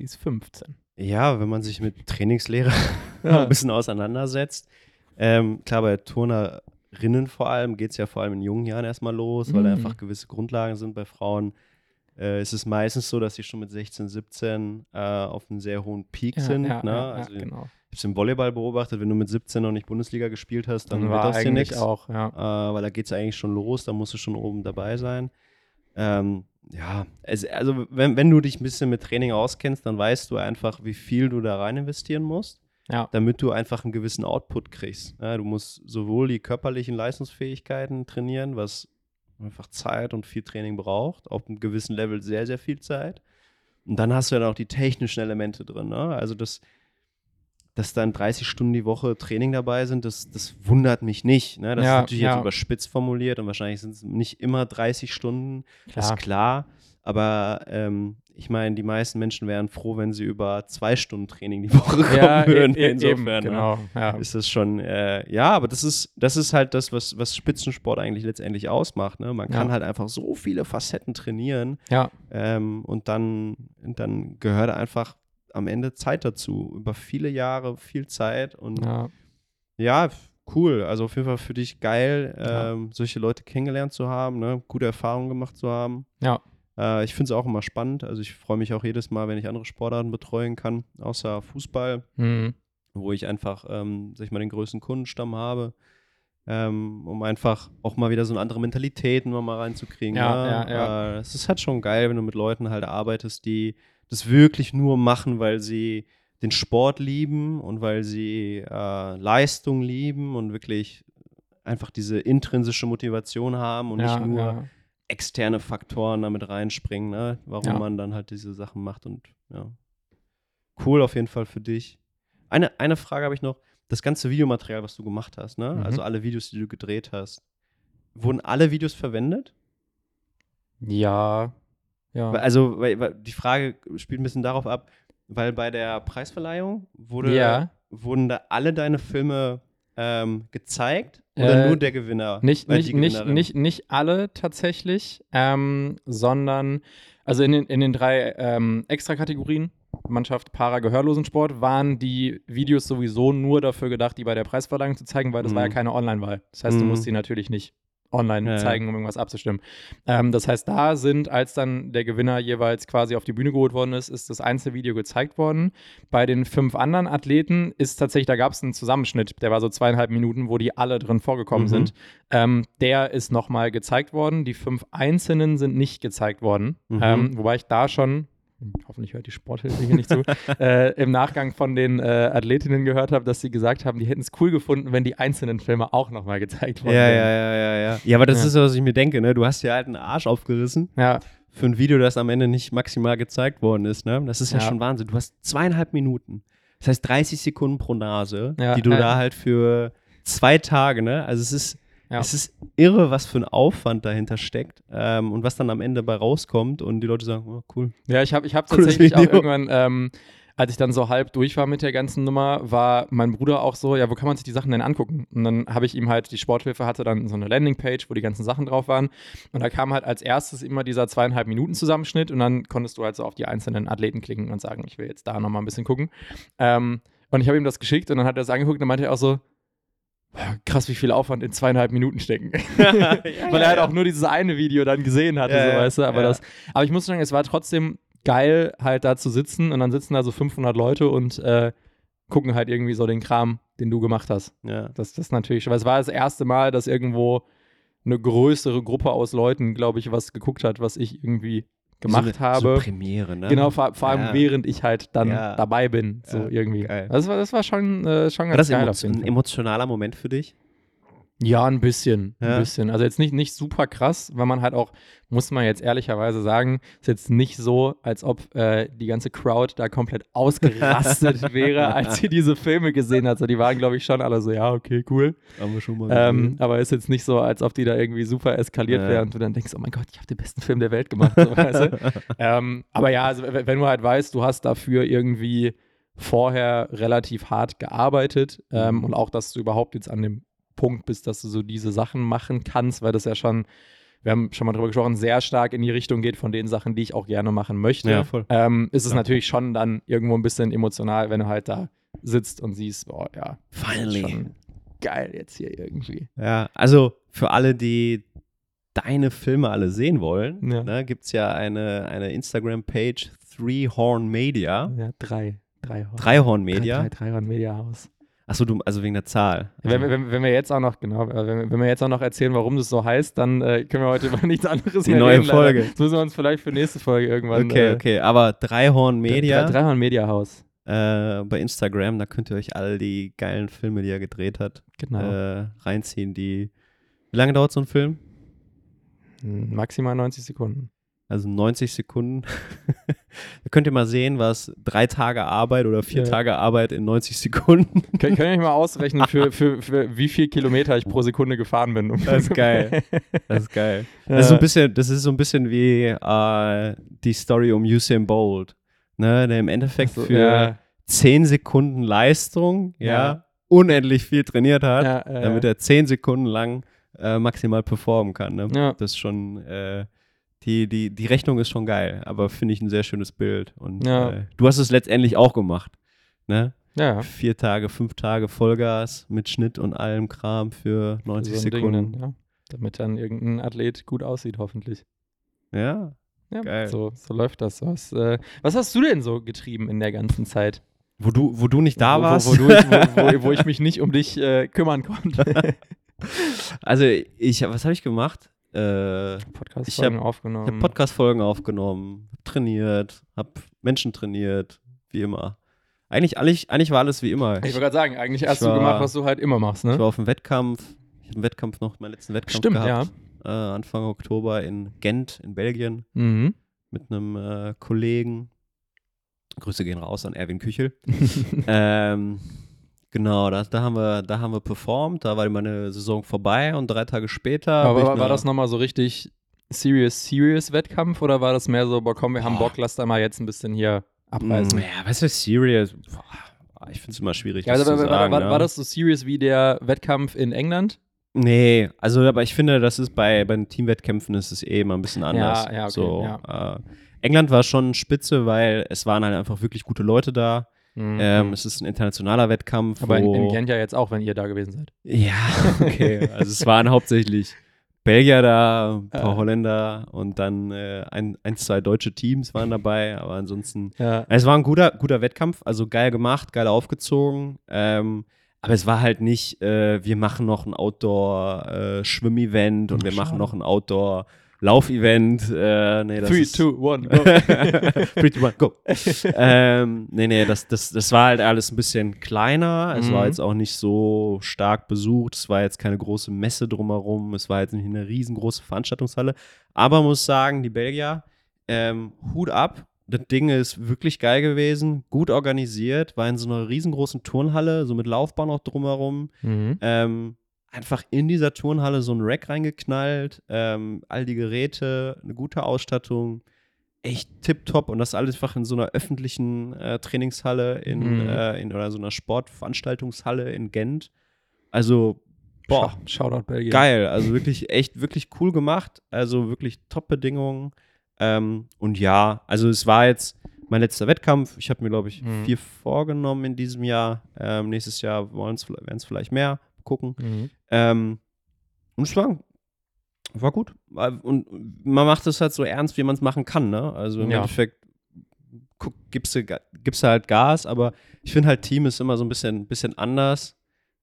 Die ist 15. Ja, wenn man sich mit Trainingslehre Ja. ein bisschen auseinandersetzt. Ähm, klar, bei Turnerinnen vor allem geht es ja vor allem in jungen Jahren erstmal los, weil Mhm. einfach gewisse Grundlagen sind. Bei Frauen äh, ist es meistens so, dass sie schon mit 16, 17 äh, auf einem sehr hohen Peak sind. ja, ne? ja, also, ja, genau. Ich habe es im Volleyball beobachtet, wenn du mit 17 noch nicht Bundesliga gespielt hast, dann, Dann wird war das hier nichts. auch, ja. äh, weil da geht es eigentlich schon los, da musst du schon oben dabei sein. Ähm, ja, es, also wenn, wenn du dich ein bisschen mit Training auskennst, dann weißt du einfach, wie viel du da rein investieren musst, Ja. damit du einfach einen gewissen Output kriegst. Ja, du musst sowohl die körperlichen Leistungsfähigkeiten trainieren, was einfach Zeit und viel Training braucht, auf einem gewissen Level sehr, sehr viel Zeit. Und dann hast du dann auch die technischen Elemente drin. Ne? Also das, dass dann 30 Stunden die Woche Training dabei sind, das, das wundert mich nicht. Ne? Das Ja, ist natürlich ja. jetzt überspitzt formuliert und wahrscheinlich sind es nicht immer 30 Stunden, das Klar. ist klar. Aber ähm, ich meine, die meisten Menschen wären froh, wenn sie über zwei Stunden Training die Woche kommen Ja, würden. e- e- Insofern eben, ne? genau. Ja. ist das schon, äh, ja, aber das ist, das ist halt das, was, was Spitzensport eigentlich letztendlich ausmacht. Ne? Man kann Ja. halt einfach so viele Facetten trainieren ja, ähm, und dann, dann gehört einfach am Ende Zeit dazu. Über viele Jahre, viel Zeit und ja. ja, cool. Also auf jeden Fall für dich geil, ähm, solche Leute kennengelernt zu haben, ne? gute Erfahrungen gemacht zu haben. Ja. Äh, ich finde es auch immer spannend. Also ich freue mich auch jedes Mal, wenn ich andere Sportarten betreuen kann, außer Fußball, Mhm. wo ich einfach, ähm, sag ich mal, den größten Kundenstamm habe. Ähm, um einfach auch mal wieder so eine andere Mentalität nur mal reinzukriegen. Ja, ne? ja, ja. Äh, es ist halt schon geil, wenn du mit Leuten halt arbeitest, die das wirklich nur machen, weil sie den Sport lieben und weil sie äh, Leistung lieben und wirklich einfach diese intrinsische Motivation haben und ja, nicht nur ja. Externe Faktoren damit reinspringen, ne? warum Ja. man dann halt diese Sachen macht und ja. Cool auf jeden Fall für dich. Eine, eine Frage habe ich noch. Das ganze Videomaterial, was du gemacht hast, ne? Mhm. also alle Videos, die du gedreht hast, wurden alle Videos verwendet? Ja. Ja. Also, weil, weil die Frage spielt ein bisschen darauf ab, weil bei der Preisverleihung wurde, Ja. wurden da alle deine Filme ähm, gezeigt oder Äh, nur der Gewinner? Nicht, nicht, nicht, nicht, nicht alle tatsächlich, ähm, sondern also in den, in den drei ähm, Extrakategorien, Mannschaft, Para, Gehörlosensport, waren die Videos sowieso nur dafür gedacht, die bei der Preisverleihung zu zeigen, weil das war ja Mhm. keine Online-Wahl. Das heißt, du Mhm. musst die natürlich nicht online Ja, zeigen, um irgendwas abzustimmen. Ähm, das heißt, da sind, als dann der Gewinner jeweils quasi auf die Bühne geholt worden ist, ist das Einzelvideo gezeigt worden. Bei den fünf anderen Athleten ist tatsächlich, da gab es einen Zusammenschnitt, der war so zweieinhalb Minuten, wo die alle drin vorgekommen Mhm. sind. Ähm, der ist nochmal gezeigt worden. Die fünf Einzelnen sind nicht gezeigt worden. Mhm. Ähm, wobei ich da schon, hoffentlich hört die Sporthilfe hier nicht zu, äh, im Nachgang von den äh, Athletinnen gehört habe, dass sie gesagt haben, die hätten es cool gefunden, wenn die einzelnen Filme auch nochmal gezeigt worden Ja, wären. ja, ja, ja, ja. Ja, aber das Ja. ist, was ich mir denke, ne? Du hast dir halt einen Arsch aufgerissen Ja, für ein Video, das am Ende nicht maximal gezeigt worden ist, ne? Das ist ja, Ja. schon Wahnsinn. Du hast zweieinhalb Minuten. Das heißt 30 Sekunden pro Nase, Ja, die du ja. da halt für zwei Tage, ne? Also es ist, Ja. es ist irre, was für ein Aufwand dahinter steckt ähm, und was dann am Ende bei rauskommt und die Leute sagen, oh, cool. Ja, ich habe ich hab Cooles tatsächlich auch Video. irgendwann, ähm, als ich dann so halb durch war mit der ganzen Nummer, war mein Bruder auch so, ja, wo kann man sich die Sachen denn angucken? Und dann habe ich ihm halt, die Sporthilfe hatte dann so eine Landingpage, wo die ganzen Sachen drauf waren. Und da kam halt als erstes immer dieser zweieinhalb Minuten Zusammenschnitt und dann konntest du halt so auf die einzelnen Athleten klicken und sagen, ich will jetzt da nochmal ein bisschen gucken. Ähm, und ich habe ihm das geschickt und dann hat er es angeguckt und dann meinte er auch so, "Boah, krass, wie viel Aufwand in zweieinhalb Minuten stecken. Weil er halt auch nur dieses eine Video dann gesehen hatte, Ja, so ja, weißt du. Aber, ja. das, aber ich muss sagen, es war trotzdem geil, halt da zu sitzen und dann sitzen da so 500 Leute und äh, gucken halt irgendwie so den Kram, den du gemacht hast. Ja. Das, das ist natürlich, weil es war das erste Mal, dass irgendwo eine größere Gruppe aus Leuten, glaube ich, was geguckt hat, was ich irgendwie gemacht so eine, habe. So Premiere, ne? Genau, vor, vor allem Ja. während ich halt dann Ja. dabei bin, so Ja, irgendwie. geil. Das war, das war schon, äh, schon War ganz das geil jeden ein emotionaler Moment für dich? Ja, ein bisschen. Ja. Ein bisschen. Also jetzt nicht, nicht super krass, weil man halt auch, muss man jetzt ehrlicherweise sagen, ist jetzt nicht so, als ob äh, die ganze Crowd da komplett ausgerastet wäre, als sie diese Filme gesehen hat. So, die waren, glaube ich, schon alle so, ja, okay, cool. Haben wir schon mal Ähm, aber ist jetzt nicht so, als ob die da irgendwie super eskaliert Ja. wären und du dann denkst, oh mein Gott, ich habe den besten Film der Welt gemacht. So, weißt du? ähm, aber ja, also, wenn du halt weißt, du hast dafür irgendwie vorher relativ hart gearbeitet ähm, Mhm. und auch, dass du überhaupt jetzt an dem Punkt bist, dass du so diese Sachen machen kannst, weil das ja schon, wir haben schon mal drüber gesprochen, sehr stark in die Richtung geht von den Sachen, die ich auch gerne machen möchte. Ja, voll. Ähm, ist es Ja. natürlich schon dann irgendwo ein bisschen emotional, wenn du halt da sitzt und siehst, boah, ja, Finally. schon geil jetzt hier irgendwie. Ja, also für alle, die deine Filme alle sehen wollen, Ja. ne, gibt es ja eine, eine Instagram-Page, Three Horn Media. Ja, drei. Drei, Dreihorn Media. Drei, drei, Horn Media Haus. Achso, du, also wegen der Zahl. Wenn, wir- wenn, wenn wir jetzt auch noch, genau, äh, wenn, wir- wenn wir jetzt auch noch erzählen, warum das so heißt, dann äh, können wir heute über nichts anderes Die mehr neue reden. leider. Folge. Das müssen wir uns vielleicht für nächste Folge irgendwann. Okay, äh, okay. Aber Dreihorn Media Drei, Dreihorn Media Haus. äh, bei Instagram, da könnt ihr euch all die geilen Filme, die er gedreht hat, Genau. äh, reinziehen. Die. Wie lange dauert so ein Film? Hm, Maximal 90 Sekunden. Also 90 Sekunden. da könnt ihr mal sehen, was drei Tage Arbeit oder vier Ja. Tage Arbeit in 90 Sekunden. Kön könnt ihr euch mal ausrechnen, für, für, für wie viel Kilometer ich pro Sekunde gefahren bin? Um Das ist geil. Das ist geil. Ja. Das ist so ein bisschen, das ist so ein bisschen wie äh, die Story um Usain Bolt. Ne, der im Endeffekt So, für ja, 10 Sekunden Leistung, ja, Ja. unendlich viel trainiert hat, ja, äh, damit er 10 Sekunden lang äh, maximal performen kann. Ne? Ja. Das ist schon, äh, die, die, die Rechnung ist schon geil, aber finde ich ein sehr schönes Bild. Und Ja. äh, du hast es letztendlich auch gemacht. Ne? ja, Vier Tage, fünf Tage Vollgas mit Schnitt und allem Kram für 90 so Ding Sekunden. dann, ja. Damit dann irgendein Athlet gut aussieht, hoffentlich. Ja. Ja, Geil. So, so läuft das. Was, äh, was hast du denn so getrieben in der ganzen Zeit? Wo du, wo du nicht da wo, warst. Wo, wo, du, wo ich mich nicht um dich äh, kümmern konnte. also ich, was habe ich gemacht? Äh, Podcast-Folgen ich aufgenommen. habe Podcast-Folgen aufgenommen, hab trainiert, habe Menschen trainiert, wie immer. Eigentlich, eigentlich, eigentlich war alles wie immer. ich wollte gerade sagen, eigentlich hast ich du war- gemacht, was du halt immer machst, Ich ne? war auf dem Wettkampf. Ich habe einen Wettkampf noch, meinen letzten Wettkampf Stimmt, gehabt. Äh, Anfang Oktober in Gent in Belgien ja. Mhm. mit einem äh, Kollegen. Grüße gehen raus an Erwin Küchel. ähm, genau, da, da, haben wir, da haben wir performt. Da war meine Saison vorbei und drei Tage später. Aber war, war das nochmal so richtig serious, serious Wettkampf oder war das mehr so, boah, komm, wir haben Boah. Bock, lass da mal jetzt ein bisschen hier abreißen? Mm, Ja, was ist serious? Boah, Ich finde es immer schwierig, Ja, also, zu war, sagen. war, ne? war das so serious wie der Wettkampf in England? Nee, also aber ich finde, das ist bei, bei den Teamwettkämpfen ist es eh immer ein bisschen anders. ja, okay, so, ja. Äh, England war schon spitze, weil es waren halt einfach wirklich gute Leute da. Mhm. Ähm, es ist ein internationaler Wettkampf. Aber in, wo, in Gent ja jetzt auch, wenn ihr da gewesen seid. Ja, okay. Also es waren hauptsächlich Belgier da, ein paar Ja. Holländer und dann äh, ein, ein, zwei deutsche Teams waren dabei, aber ansonsten Ja. es war ein guter, guter Wettkampf, also geil gemacht, geil aufgezogen. Ähm, aber es war halt nicht, äh, wir machen noch ein Outdoor-Schwimm-Event und wir Ach, machen noch ein Outdoor-Lauf-Event. Äh, nee, das 3, ist 2, 1, go. Three, two, one, go. ähm, nee, nee, das, das, das war halt alles ein bisschen kleiner. Es war Mhm. jetzt auch nicht so stark besucht. Es war jetzt keine große Messe drumherum. Es war jetzt nicht eine riesengroße Veranstaltungshalle. Aber muss sagen, die Belgier, ähm, Hut ab. Das Ding ist wirklich geil gewesen, gut organisiert, war in so einer riesengroßen Turnhalle, so mit Laufbahn auch drumherum. Mhm. Ähm, einfach in dieser Turnhalle so ein Rack reingeknallt, ähm, all die Geräte, eine gute Ausstattung, echt tipptopp und das alles einfach in so einer öffentlichen äh, Trainingshalle in, Mhm. äh, in oder so einer Sportveranstaltungshalle in Gent. Also, boah, Shoutout Belgien. geil. Also wirklich, echt, wirklich cool gemacht. Also wirklich Top-Bedingungen. Ähm, und ja, also es war jetzt mein letzter Wettkampf. Ich habe mir, glaube ich, Mhm. vier vorgenommen in diesem Jahr. Ähm, nächstes Jahr werden es vielleicht mehr. Gucken. Mhm. Ähm, und es war, war gut. Und man macht es halt so ernst, wie man es machen kann. Ne? Also im Ja. Endeffekt guck, gibst, du, gibst du halt Gas, aber ich finde halt Team ist immer so ein bisschen, bisschen anders.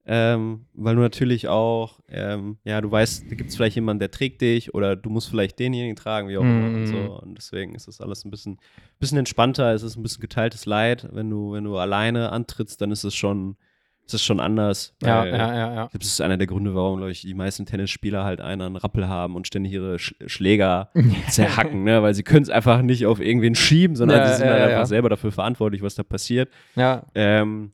Ähm, weil du natürlich auch, ähm, ja, du weißt, da gibt es vielleicht jemanden, der trägt dich oder du musst vielleicht denjenigen tragen, wie auch immer und Mhm. so. Und deswegen ist das alles ein bisschen, bisschen entspannter, es ist ein bisschen geteiltes Leid. Wenn du, wenn du alleine antrittst, dann ist es schon, ist es schon anders. Ja, ja, ja, ja. ich glaube, das ist einer der Gründe, warum, glaube ich, die meisten Tennisspieler halt einen Rappel haben und ständig ihre Sch Schläger zerhacken, ne? weil sie können es einfach nicht auf irgendwen schieben, sondern Ja, sie sind ja, halt ja, einfach selber dafür verantwortlich, was da passiert. ja. Ähm,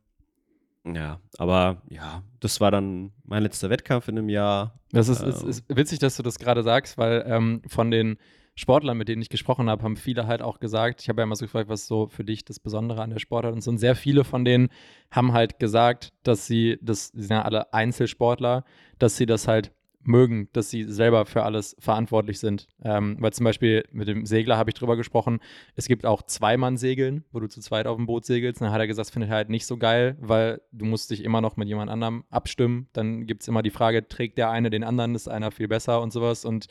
ja, aber ja, das war dann mein letzter Wettkampf in einem Jahr. Das ist, ist, Ähm. ist witzig, dass du das gerade sagst, weil ähm, von den Sportlern, mit denen ich gesprochen habe, haben viele halt auch gesagt, ich habe ja immer so gefragt, was so für dich das Besondere an der Sportart und so. Und sehr viele von denen haben halt gesagt, dass sie, das sind ja alle Einzelsportler, dass sie das halt mögen, dass sie selber für alles verantwortlich sind. Ähm, weil zum Beispiel mit dem Segler habe ich drüber gesprochen, es gibt auch Zweimann-Segeln, wo du zu zweit auf dem Boot segelst. dann hat er gesagt, findet er halt nicht so geil, weil du musst dich immer noch mit jemand anderem abstimmen. Dann gibt es immer die Frage, trägt der eine den anderen, ist einer viel besser und sowas. Und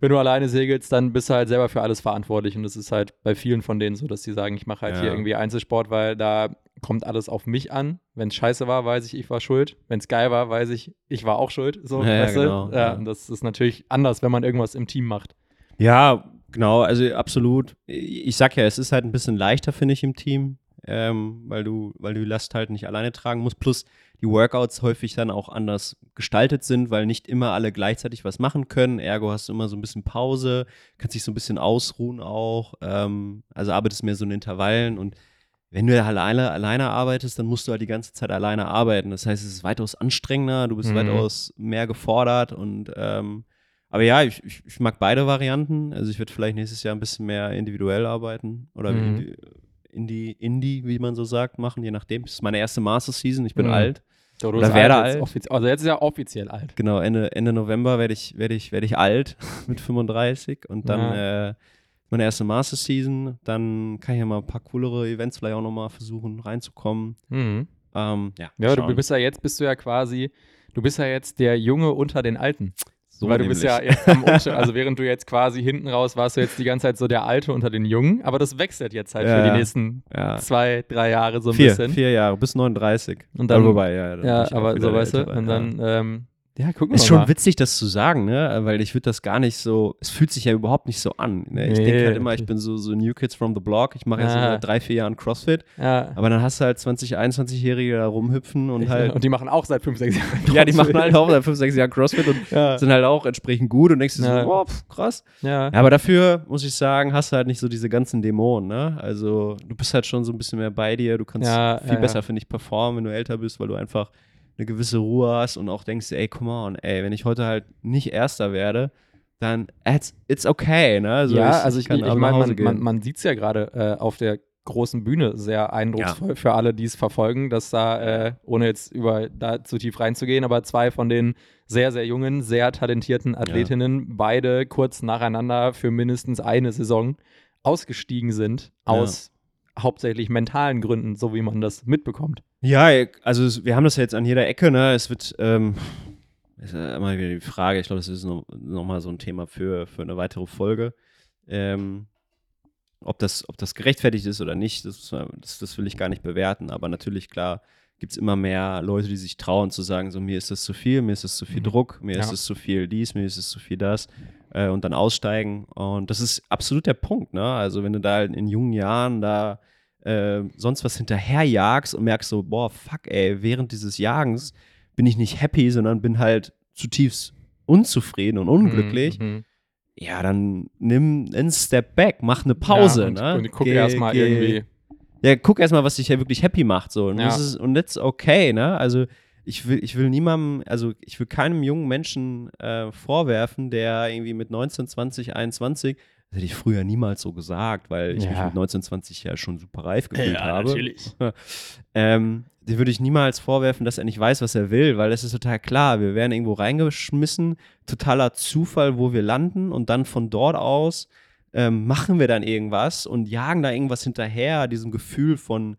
wenn du alleine segelst, dann bist du halt selber für alles verantwortlich. Und das ist halt bei vielen von denen so, dass sie sagen, ich mache halt ja. hier irgendwie Einzelsport, weil da kommt alles auf mich an. Wenn es scheiße war, weiß ich, ich war schuld. Wenn es geil war, weiß ich, ich war auch schuld. So, ja, weißt genau, ja, ja. das ist natürlich anders, wenn man irgendwas im Team macht. Ja, genau, also absolut. Ich sag ja, es ist halt ein bisschen leichter, finde ich, im Team, ähm, weil du, weil du die Last halt nicht alleine tragen musst. Plus die Workouts häufig dann auch anders gestaltet sind, weil nicht immer alle gleichzeitig was machen können. Ergo hast du immer so ein bisschen Pause, kannst dich so ein bisschen ausruhen auch. Ähm, also arbeitest mehr so in Intervallen und wenn du alleine, alleine arbeitest, dann musst du halt die ganze Zeit alleine arbeiten. Das heißt, es ist weitaus anstrengender, du bist mhm. weitaus mehr gefordert und ähm, aber ja, ich, ich, mag beide Varianten. Also ich werde vielleicht nächstes Jahr ein bisschen mehr individuell arbeiten oder mhm. Indie, Indie, wie man so sagt, machen, je nachdem. Das ist meine erste Master-Season, ich bin mhm. alt. Oder werde alt. alt. Also jetzt ist ja offiziell alt. Genau, Ende, Ende November werde ich, werd ich, werd ich alt mit 35 und dann ja. äh, meine erste Master Season. Dann kann ich ja mal ein paar coolere Events vielleicht auch nochmal versuchen reinzukommen. Mhm. Ähm, ja, ja du bist ja jetzt, bist du ja quasi, du bist ja jetzt der Junge unter den Alten. So Weil du bist ja jetzt am Umschlag, also während du jetzt quasi hinten raus warst du jetzt die ganze Zeit so der Alte unter den Jungen, aber das wechselt jetzt halt ja, für die nächsten ja. zwei, drei Jahre so ein vier, bisschen. Vier Jahre, bis 39. Und dann, wobei, ja, ja aber so weißt du, und dann, ähm, ja, guck mal. Ist schon mal. witzig, das zu sagen, ne? Weil ich würde das gar nicht so, es fühlt sich ja überhaupt nicht so an. Ne? Ich nee. denke halt immer, ich bin so, so New Kids from the Block, ich mache jetzt ja. seit drei, vier Jahren CrossFit. Ja. Aber dann hast du halt 20, 21-Jährige da rumhüpfen und halt. Und die machen auch seit fünf, sechs Jahren CrossFit. Ja, die machen halt auch seit fünf, sechs Jahren CrossFit und ja. sind halt auch entsprechend gut und denkst dir so, oh, pf, krass. Ja. Aber dafür, muss ich sagen, hast du halt nicht so diese ganzen Dämonen, ne? Also du bist halt schon so ein bisschen mehr bei dir, du kannst viel besser, finde ich, performen, wenn du älter bist, weil du einfach eine gewisse Ruhe hast und auch denkst, ey, come on, ey, wenn ich heute halt nicht Erster werde, dann it's, it's okay, ne? Also ja, ich, also ich, ich, ich meine, man, man, man sieht es ja gerade äh, auf der großen Bühne sehr eindrucksvoll ja. für alle, die es verfolgen, dass da, äh, ohne jetzt über da zu tief reinzugehen, aber zwei von den sehr, sehr jungen, sehr talentierten Athletinnen ja. beide kurz nacheinander für mindestens eine Saison ausgestiegen sind aus ja. hauptsächlich mentalen Gründen, so wie man das mitbekommt. Ja, also wir haben das ja jetzt an jeder Ecke, ne? Es wird ähm, ist ja immer wieder die Frage, ich glaube, das ist nochmal noch so ein Thema für, für eine weitere Folge. Ähm, ob, das, ob das gerechtfertigt ist oder nicht, das, das, das will ich gar nicht bewerten. Aber natürlich, klar, gibt es immer mehr Leute, die sich trauen zu sagen, so mir ist das zu viel, mir ist das zu viel mhm. Druck, mir ja. ist es zu viel dies, mir ist es zu viel das äh, und dann aussteigen. Und das ist absolut der Punkt, ne? Also wenn du da in jungen Jahren da äh, sonst was hinterherjagst und merkst so, boah, fuck, ey, während dieses Jagens bin ich nicht happy, sondern bin halt zutiefst unzufrieden und unglücklich. Mhm, mhm. ja, dann nimm einen Step back, mach eine Pause. Ja, und, ne? und guck erstmal irgendwie. Ja, guck erstmal, was dich ja wirklich happy macht. So. Und, ja. das ist, und that's okay, ne? Also ich will, ich will niemandem, also ich will keinem jungen Menschen äh, vorwerfen, der irgendwie mit 19, 20, 21 das hätte ich früher niemals so gesagt, weil ich ja. mich mit 1920 ja schon super reif gefühlt ja, habe. Natürlich. ähm, den würde ich niemals vorwerfen, dass er nicht weiß, was er will, weil es ist total klar. Wir werden irgendwo reingeschmissen, totaler Zufall, wo wir landen und dann von dort aus ähm, machen wir dann irgendwas und jagen da irgendwas hinterher, diesem Gefühl von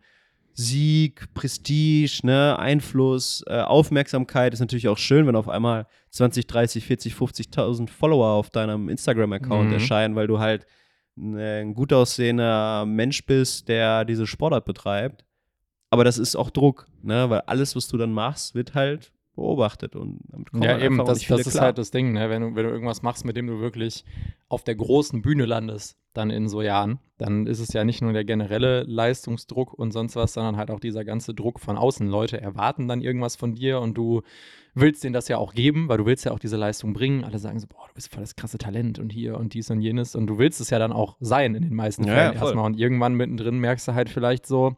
Sieg, Prestige, ne, Einfluss, äh, Aufmerksamkeit ist natürlich auch schön, wenn auf einmal 20, 30, 40, 50.000 Follower auf deinem Instagram-Account mhm. erscheinen, weil du halt ein gut aussehender Mensch bist, der diese Sportart betreibt. Aber das ist auch Druck, ne, weil alles, was du dann machst, wird halt beobachtet und damit kommt ja eben das, das ist halt das Ding ne? Wenn du wenn du irgendwas machst mit dem du wirklich auf der großen Bühne landest dann in so Jahren dann ist es ja nicht nur der generelle Leistungsdruck und sonst was sondern halt auch dieser ganze Druck von außen. Leute erwarten dann irgendwas von dir und du willst denen das ja auch geben weil du willst ja auch diese Leistung bringen. Alle sagen so boah du bist voll das krasse Talent und hier und dies und jenes. Und du willst es ja dann auch sein in den meisten Fällen ja, ja, erstmal. Und irgendwann mittendrin merkst du halt vielleicht so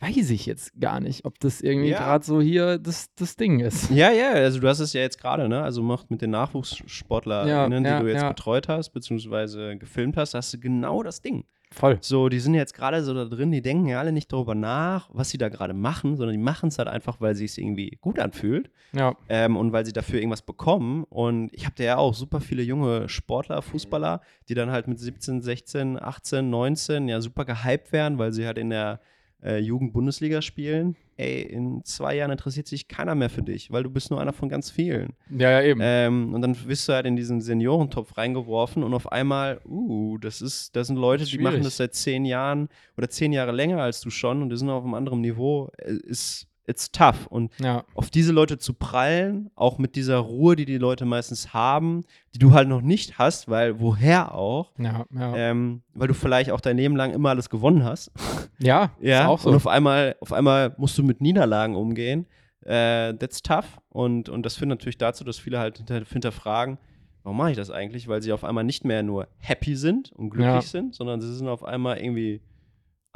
weiß ich jetzt gar nicht, ob das irgendwie Ja. gerade so hier das, das Ding ist. Ja, ja, also du hast es ja jetzt gerade, ne? Also macht mit den NachwuchssportlerInnen, Ja, ja, die du jetzt betreut hast, beziehungsweise gefilmt hast, hast du genau das Ding. Voll. So, die sind jetzt gerade so da drin, die denken ja alle nicht darüber nach, was sie da gerade machen, sondern die machen es halt einfach, weil sie es irgendwie gut anfühlt Ja. ähm, und weil sie dafür irgendwas bekommen. Und ich habe da ja auch super viele junge Sportler, Fußballer, die dann halt mit 17, 16, 18, 19 ja super gehypt werden, weil sie halt in der äh, Jugend-Bundesliga spielen. Ey, in zwei Jahren interessiert sich keiner mehr für dich, weil du bist nur einer von ganz vielen. Ja, ja, eben. Ähm, und dann wirst du halt in diesen Seniorentopf reingeworfen und auf einmal, uh, das ist, das sind Leute, die machen das seit zehn Jahren oder zehn Jahre länger als du schon und die sind auf einem anderen Niveau. Äh, Ist, it's tough. Und ja. auf diese Leute zu prallen, auch mit dieser Ruhe, die die Leute meistens haben, die du halt noch nicht hast, weil woher auch? Ja, ja. Ähm, weil du vielleicht auch dein Leben lang immer alles gewonnen hast. ja, Ja, ist auch so. und auf einmal, auf einmal musst du mit Niederlagen umgehen. Äh, that's tough. Und, und das führt natürlich dazu, dass viele halt hinter, hinterfragen, warum mache ich das eigentlich? Weil sie auf einmal nicht mehr nur happy sind und glücklich sind, sondern sie sind auf einmal irgendwie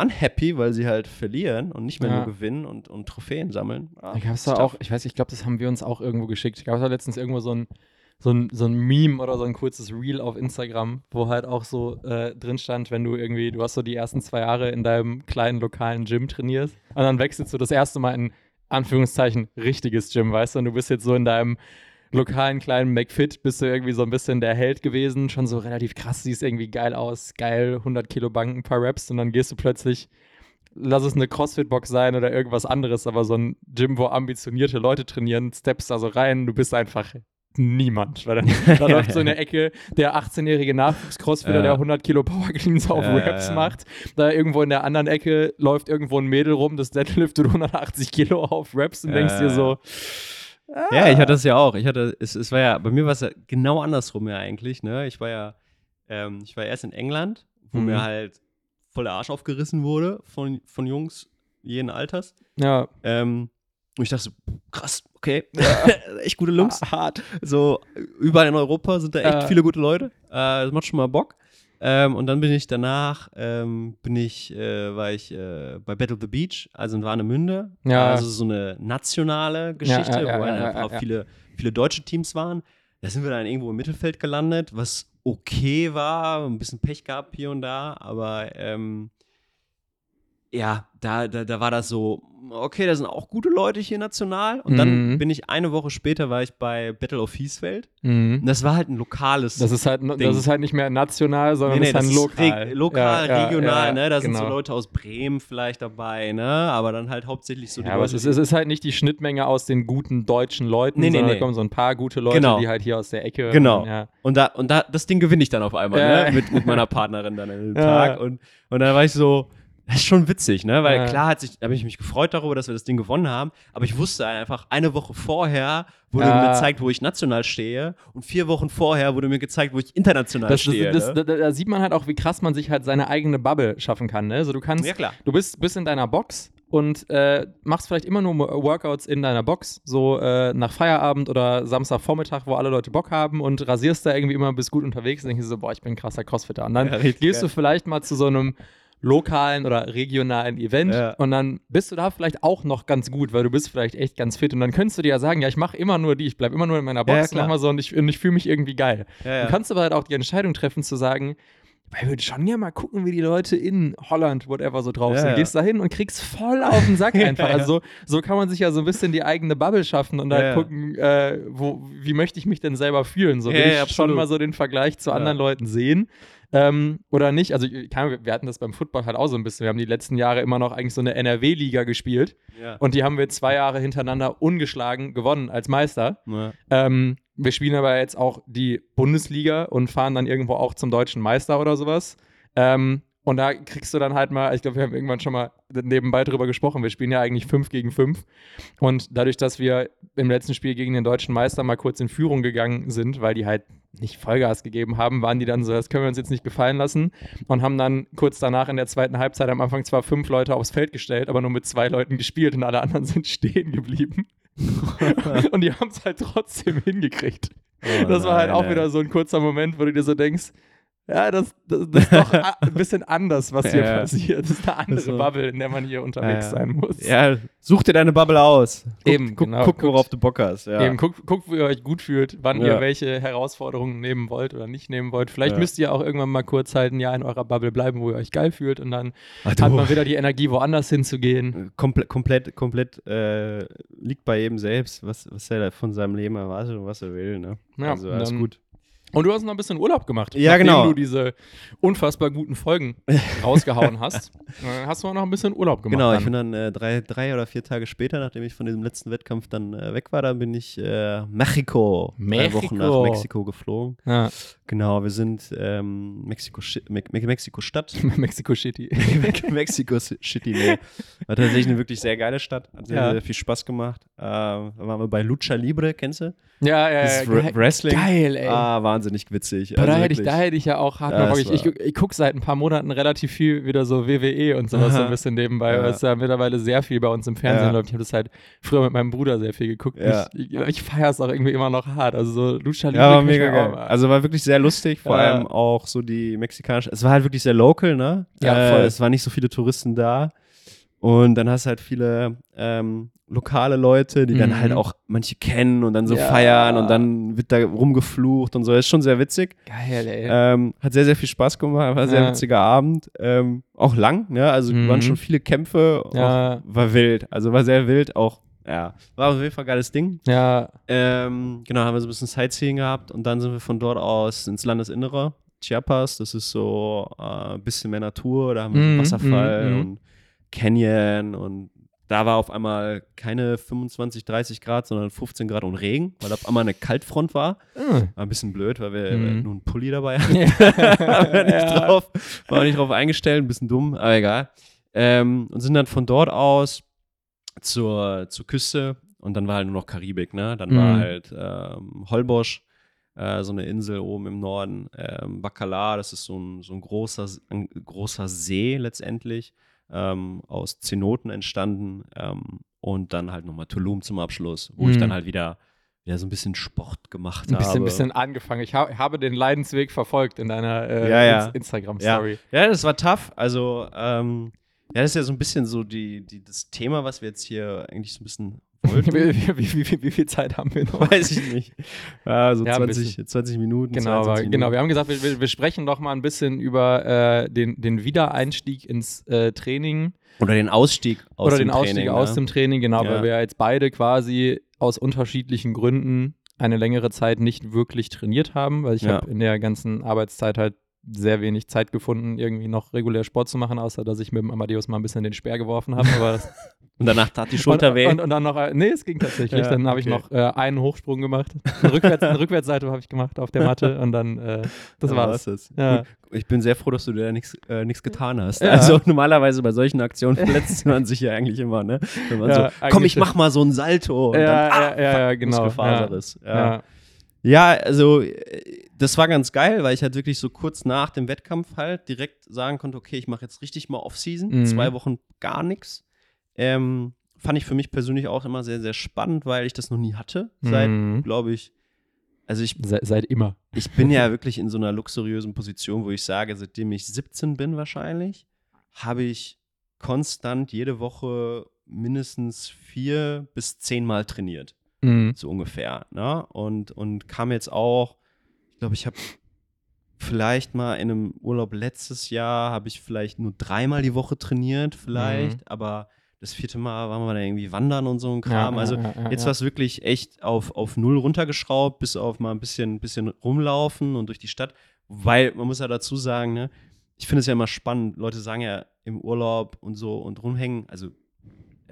unhappy, weil sie halt verlieren und nicht mehr Ja. nur gewinnen und, und Trophäen sammeln. Ah, Ich hab's ist da auch, ich weiß, ich glaube, das haben wir uns auch irgendwo geschickt. Ich glaube, da letztens irgendwo so ein, so, ein, so ein Meme oder so ein kurzes Reel auf Instagram, wo halt auch so äh, drin stand, wenn du irgendwie, du hast so die ersten zwei Jahre in deinem kleinen lokalen Gym trainierst und dann wechselst du das erste Mal in Anführungszeichen richtiges Gym, weißt du, und du bist jetzt so in deinem lokalen kleinen McFit, bist du irgendwie so ein bisschen der Held gewesen, schon so relativ krass, siehst irgendwie geil aus, geil, 100 Kilo Bank, ein paar Reps und dann gehst du plötzlich lass es eine Crossfit-Box sein oder irgendwas anderes, aber so ein Gym, wo ambitionierte Leute trainieren, steppst da so rein, du bist einfach niemand. Weil dann, da läuft so in der Ecke der 18-jährige Nachwuchs-Crossfitter, Ja. der 100 Kilo Power Cleans auf Ja, Reps ja. macht. Da irgendwo in der anderen Ecke läuft irgendwo ein Mädel rum, das deadliftet 180 Kilo auf Reps und denkst dir ja, so, Ja, ich hatte das ja auch. Ich hatte, es, es war ja, bei mir war es ja genau andersrum ja eigentlich, ne? Ich war ja, ähm, ich war erst in England, wo Mhm. mir halt voll der Arsch aufgerissen wurde von, von Jungs jeden Alters. ja, Ähm, und ich dachte so, krass, okay, echt gute Jungs. hart. So, überall in Europa sind da echt Ja. viele gute Leute. Äh, das macht schon mal Bock. Ähm, und dann bin ich danach, ähm, bin ich, äh, war ich äh, bei Battle of the Beach, also in Warnemünde. Ja. Also so eine nationale Geschichte, ja, ja, wo halt einfach viele, viele deutsche Teams waren. Da sind wir dann irgendwo im Mittelfeld gelandet, was okay war, ein bisschen Pech gehabt hier und da, aber ähm, ja, da, da, da war das so, okay, da sind auch gute Leute hier national. Und dann Mhm. bin ich eine Woche später, war ich bei Battle of Hiesfeld. Mhm. Und das war halt ein lokales. Das ist halt, Ding. das ist halt nicht mehr national, sondern Nee, nee, das ist halt ist lokal. reg- lokal, Ja, regional, ja, ne? Da sind so genau. Leute aus Bremen vielleicht dabei, ne? Aber dann halt hauptsächlich so die Ja, aber Leute, es ist, es ist halt nicht die Schnittmenge aus den guten deutschen Leuten, Nee, nee, sondern nee. da kommen so ein paar gute Leute, Genau. die halt hier aus der Ecke. Genau. Ja. Und da, und da, das Ding gewinne ich dann auf einmal, ne? Mit, mit meiner Partnerin dann an dem. Tag. Und, und dann war ich so, das ist schon witzig, ne? Weil Ja. klar hat sich, habe ich mich gefreut darüber, dass wir das Ding gewonnen haben, aber ich wusste einfach, eine Woche vorher wurde Ja. mir gezeigt, wo ich national stehe und vier Wochen vorher wurde mir gezeigt, wo ich international Das, das, stehe. das, ne? da, da sieht man halt auch, wie krass man sich halt seine eigene Bubble schaffen kann. Ne? Also du kannst, ja, klar. du bist, bist in deiner Box und äh, machst vielleicht immer nur Workouts in deiner Box, so äh, nach Feierabend oder Samstagvormittag, wo alle Leute Bock haben und rasierst da irgendwie immer, bist gut unterwegs und denkst so, boah, ich bin ein krasser Crossfitter. Und dann Ja, gehst du vielleicht mal zu so einem lokalen oder regionalen Event Ja. und dann bist du da vielleicht auch noch ganz gut, weil du bist vielleicht echt ganz fit und dann könntest du dir ja sagen, ja, ich mache immer nur die, ich bleibe immer nur in meiner Ja, ja, Box, klar. mach mal so und ich, und ich fühle mich irgendwie geil. Ja, ja. Du kannst aber halt auch die Entscheidung treffen zu sagen, ich würde schon gerne mal gucken, wie die Leute in Holland, whatever, so drauf Ja, sind. ja. Gehst da hin und kriegst voll auf den Sack Ja, einfach. ja. Also so, so kann man sich ja so ein bisschen die eigene Bubble schaffen und Ja, halt ja. gucken, äh, wo, wie möchte ich mich denn selber fühlen. So Ja, will ja, ich schon absolut. mal so den Vergleich zu Ja. anderen Leuten sehen. Ähm, oder nicht? Also, wir hatten das beim Football halt auch so ein bisschen. Wir haben die letzten Jahre immer noch eigentlich so eine NRW-Liga gespielt ja. und die haben wir zwei Jahre hintereinander ungeschlagen gewonnen als Meister. Ja. Ähm, wir spielen aber jetzt auch die Bundesliga und fahren dann irgendwo auch zum deutschen Meister oder sowas. Ähm, und da kriegst du dann halt mal, ich glaube, wir haben irgendwann schon mal nebenbei drüber gesprochen, wir spielen ja eigentlich 5 gegen 5. Und dadurch, dass wir im letzten Spiel gegen den deutschen Meister mal kurz in Führung gegangen sind, weil die halt nicht Vollgas gegeben haben, waren die dann so, das können wir uns jetzt nicht gefallen lassen und haben dann kurz danach in der zweiten Halbzeit am Anfang zwar fünf Leute aufs Feld gestellt, aber nur mit zwei Leuten gespielt und alle anderen sind stehen geblieben. und die haben es halt trotzdem hingekriegt. Oh Das war halt nein, auch ey. wieder so ein kurzer Moment, wo du dir so denkst, Ja, das, das, das ist doch ein bisschen anders, was hier Ja. passiert. Das ist eine andere Also- Bubble, in der man hier unterwegs Ja. sein muss. Ja, such dir deine Bubble aus. Guck, Eben, guck, genau. guck Guckt- worauf du Bock hast. Ja. Eben, guckt, guckt, wo ihr euch gut fühlt, wann ihr welche Herausforderungen nehmen wollt oder nicht nehmen wollt. Vielleicht müsst ihr auch irgendwann mal kurz halt ein Jahr in eurer Bubble bleiben, wo ihr euch geil fühlt und dann Ach, hat man wieder die Energie, woanders hinzugehen. komplett, komplett, komplett äh, liegt bei jedem selbst, was, was er von seinem Leben erwartet und was er will. Ne? Ja, also alles dann- gut. Und du hast noch ein bisschen Urlaub gemacht. Ja, nachdem genau. du diese unfassbar guten Folgen rausgehauen hast. Äh, hast du auch noch ein bisschen Urlaub gemacht. Genau, ich dann. bin dann äh, drei, drei oder vier Tage später, nachdem ich von diesem letzten Wettkampf dann äh, weg war, dann bin ich äh, Mexiko, drei Wochen nach Mexiko. Mexiko geflogen. ja. Genau, wir sind ähm, Mexiko, Me Me Mexiko Stadt. Mexico City. Mexiko City, nee. War tatsächlich eine wirklich sehr geile Stadt. Hat sehr, Ja. sehr viel Spaß gemacht. Äh, da waren wir bei Lucha Libre, kennst du? Ja, ja, Das ja. Geil, Wrestling. Geil, ey. Ah, wahnsinnig witzig. Aber da, Also hätte ich, da hätte ich ja auch hart Ja, Bock. Ich, ich, ich gucke seit ein paar Monaten relativ viel wieder so WWE und sowas so ein bisschen nebenbei, Ja. weil es ja mittlerweile sehr viel bei uns im Fernsehen Ja. läuft. Ich habe das halt früher mit meinem Bruder sehr viel geguckt. Ja. Ich, ich, feiere es auch irgendwie immer noch hart. Also so Lucha Libre Ja, war mega geil. Also war wirklich sehr lustig, vor allem auch so die mexikanische. Es war halt wirklich sehr local, ne? Ja, äh, voll. Es waren nicht so viele Touristen da. Und dann hast du halt viele ähm, lokale Leute, die dann Mhm. halt auch manche kennen und dann so Ja. feiern und dann wird da rumgeflucht und so. ist schon sehr witzig. Geil, ey. Ähm, hat sehr, sehr viel Spaß gemacht, war ein sehr Ja. witziger Abend. Ähm, auch lang, ne? Also Mhm. waren schon viele Kämpfe. Ja. Auch, war wild. Also war sehr wild. Auch, ja, war auf jeden Fall ein geiles Ding. ja, Ähm, genau, haben wir so ein bisschen Sightseeing gehabt und dann sind wir von dort aus ins Landesinnere. Chiapas, das ist so äh, ein bisschen mehr Natur, da haben wir so Mhm, einen Wasserfall mhm, mhm. und Canyon und da war auf einmal keine 25, 30 Grad, sondern 15 Grad und Regen, weil auf einmal eine Kaltfront war. Hm. War ein bisschen blöd, weil wir Mhm. nur einen Pulli dabei hatten. ja. Wir nicht Ja. drauf, war nicht drauf eingestellt, ein bisschen dumm, aber egal. Ähm, und sind dann von dort aus zur, zur Küste und dann war halt nur noch Karibik, ne? Dann war Mhm. halt ähm, Holbosch, äh, so eine Insel oben im Norden, ähm, Bacalar, das ist so ein, so ein, großer, ein großer See letztendlich, ähm, aus Zenoten entstanden ähm, und dann halt nochmal Tulum zum Abschluss, wo ich Mhm. dann halt wieder, wieder so ein bisschen Sport gemacht Ein bisschen, habe. bisschen angefangen. Ich hab, habe den Leidensweg verfolgt in deiner äh, Ja, ja. Ins- Instagram-Story. Ja, das war tough. Also, ähm, ja, das ist ja so ein bisschen so die, die, das Thema, was wir jetzt hier eigentlich so ein bisschen wollten. Wie, wie, wie, wie, viel Zeit haben wir noch? Weiß ich nicht. Ja, so Ja, ein 20, 20 Minuten. Genau, 22 aber, Minuten. genau, wir haben gesagt, wir, wir, sprechen doch mal ein bisschen über äh, den, den Wiedereinstieg ins äh, Training Oder den Ausstieg aus oder dem den Ausstieg Training, aus ne? dem Training, genau, Ja. weil wir jetzt beide quasi aus unterschiedlichen Gründen eine längere Zeit nicht wirklich trainiert haben, weil ich habe in der ganzen Arbeitszeit halt sehr wenig Zeit gefunden, irgendwie noch regulär Sport zu machen, außer dass ich mit dem Amadeus mal ein bisschen den Speer geworfen habe. Und danach tat die Schulter und, weh. Und, und dann noch, äh, nee, es ging tatsächlich. Ja, dann habe ich okay. noch äh, einen Hochsprung gemacht. Eine, Rückwärts, eine Rückwärtsseite habe ich gemacht auf der Matte und dann, äh, das Dann war's. das. Ja. Ich bin sehr froh, dass du da nichts äh, getan hast. Ja. Also normalerweise bei solchen Aktionen verletzt man sich ja eigentlich immer, ne? Wenn man Ja, so, komm, ich mach mal so ein Salto. Und Ja, dann, ah, ja, ja, ja, genau. Ja. Ja. Ja. Also das war ganz geil, weil ich halt wirklich so kurz nach dem Wettkampf halt direkt sagen konnte, okay, ich mache jetzt richtig mal Off-Season, Mhm. zwei Wochen gar nichts. Ähm, fand ich für mich persönlich auch immer sehr, sehr spannend, weil ich das noch nie hatte. Seit, Mhm. glaube ich, also ich, Se, seit immer. ich bin ja wirklich in so einer luxuriösen Position, wo ich sage, seitdem ich 17 bin wahrscheinlich, habe ich konstant jede Woche mindestens vier bis zehnmal trainiert Mhm. so ungefähr. Ne? Und, und kam jetzt auch, ich glaube, ich habe vielleicht mal in einem Urlaub letztes Jahr, habe ich vielleicht nur dreimal die Woche trainiert, vielleicht, Mhm. aber das vierte Mal waren wir dann irgendwie wandern und so ein Kram. ja, also ja, ja, jetzt war es wirklich echt auf, auf null runtergeschraubt, bis auf mal ein bisschen, bisschen rumlaufen und durch die Stadt. Weil man muss ja dazu sagen, ne, ich finde es ja immer spannend, Leute sagen ja im Urlaub und so und rumhängen, also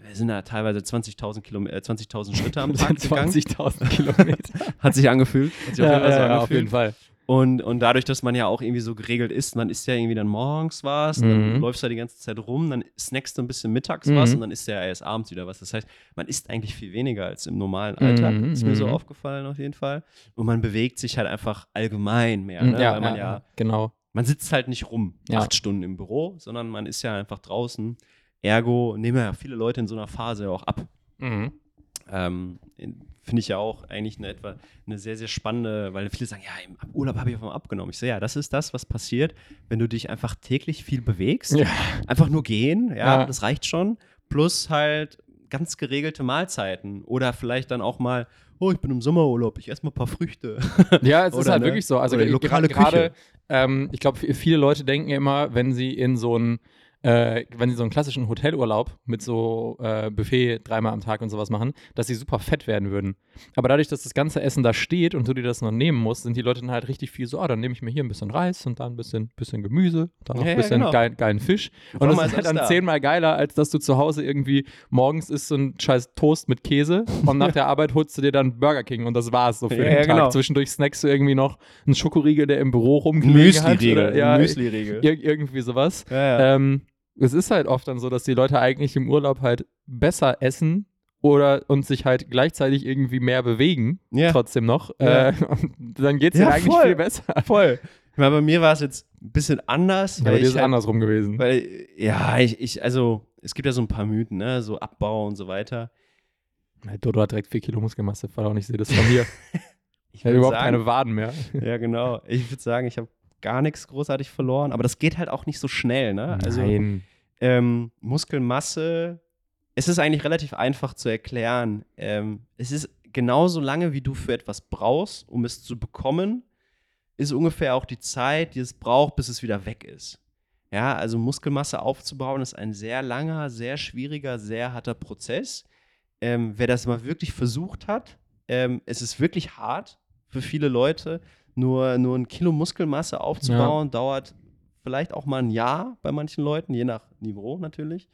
wir sind da teilweise 20.000 Kilome- äh, 20.000 Schritte am Tag gegangen. 20.000 Kilometer. Hat sich angefühlt. Hat sich auf jeden ja, Fall so ja, ja, auf angefühlt. jeden Fall. Und, und dadurch, dass man ja auch irgendwie so geregelt ist, man isst ja irgendwie dann morgens was, dann Mhm. läufst du da die ganze Zeit rum, dann snackst du ein bisschen mittags Mhm. was und dann isst du ja erst abends wieder was. Das heißt, man isst eigentlich viel weniger als im normalen Alltag. Mhm, Ist mir so mhm. aufgefallen auf jeden Fall. Und man bewegt sich halt einfach allgemein mehr. Ne? Mhm, Ja, Weil man ja, ja, genau. man sitzt halt nicht rum, Ja. acht Stunden im Büro, sondern man ist ja einfach draußen. Ergo nehmen ja viele Leute in so einer Phase auch ab. Mhm. Ähm, Finde ich ja auch eigentlich eine, etwa eine sehr, sehr spannende, weil viele sagen, ja, im Urlaub habe ich auf einmal abgenommen. Ich so, ja, das ist das, was passiert, wenn du dich einfach täglich viel bewegst. Ja. Einfach nur gehen, ja, Ja. das reicht schon. Plus halt ganz geregelte Mahlzeiten. Oder vielleicht dann auch mal, oh, ich bin im Sommerurlaub, ich esse mal ein paar Früchte. Ja, es ist halt ne? wirklich so. Also lokale gerade, Küche. ähm, ich glaube, viele Leute denken immer, wenn sie in so einen äh, wenn sie so einen klassischen Hotelurlaub mit so äh, Buffet dreimal am Tag und sowas machen, dass sie super fett werden würden. Aber dadurch, dass das ganze Essen da steht und du dir das noch nehmen musst, sind die Leute dann halt richtig viel so, ah, dann nehme ich mir hier ein bisschen Reis und dann ein bisschen, bisschen Gemüse, dann noch ein ja, bisschen genau. geil, geilen Fisch. Und das einmal ist halt dann da. zehnmal geiler, als dass du zu Hause irgendwie morgens isst so ein scheiß Toast mit Käse und nach der Arbeit holst du dir dann Burger King und das war's so für Ja, den Tag. genau. Zwischendurch snackst du irgendwie noch einen Schokoriegel, der im Büro rumgelegen hat. oder- Ja, Müsli-Riegel. ir irgendwie sowas. Ja, ja. Ähm, es ist halt oft dann so, dass die Leute eigentlich im Urlaub halt besser essen oder und sich halt gleichzeitig irgendwie mehr bewegen, Ja. trotzdem noch. Ja. Äh, und dann geht es Ja, eigentlich voll. viel besser. Voll. Ich meine, bei mir war es jetzt ein bisschen anders. Ja, aber dir ist halt- andersrum gewesen. Weil, ja, ich, ich, also, es gibt ja so ein paar Mythen, ne? So Abbau und so weiter. Dodo hat direkt 4 Kilo Muskelmasse verloren. Ich sehe das von mir. Ich würd überhaupt sagen, keine Waden mehr. Ja, genau. Ich würde sagen, ich habe gar nichts großartig verloren, aber das geht halt auch nicht so schnell, ne? Also, Nein. ähm, Muskelmasse, es ist eigentlich relativ einfach zu erklären. Ähm, es ist genauso lange, wie du für etwas brauchst, um es zu bekommen, ist ungefähr auch die Zeit, die es braucht, bis es wieder weg ist. Ja, also Muskelmasse aufzubauen ist ein sehr langer, sehr schwieriger, sehr harter Prozess. Ähm, wer das mal wirklich versucht hat, ähm, es ist wirklich hart für viele Leute. Nur, nur ein Kilo Muskelmasse aufzubauen, dauert vielleicht auch mal ein Jahr bei manchen Leuten, je nach Niveau natürlich.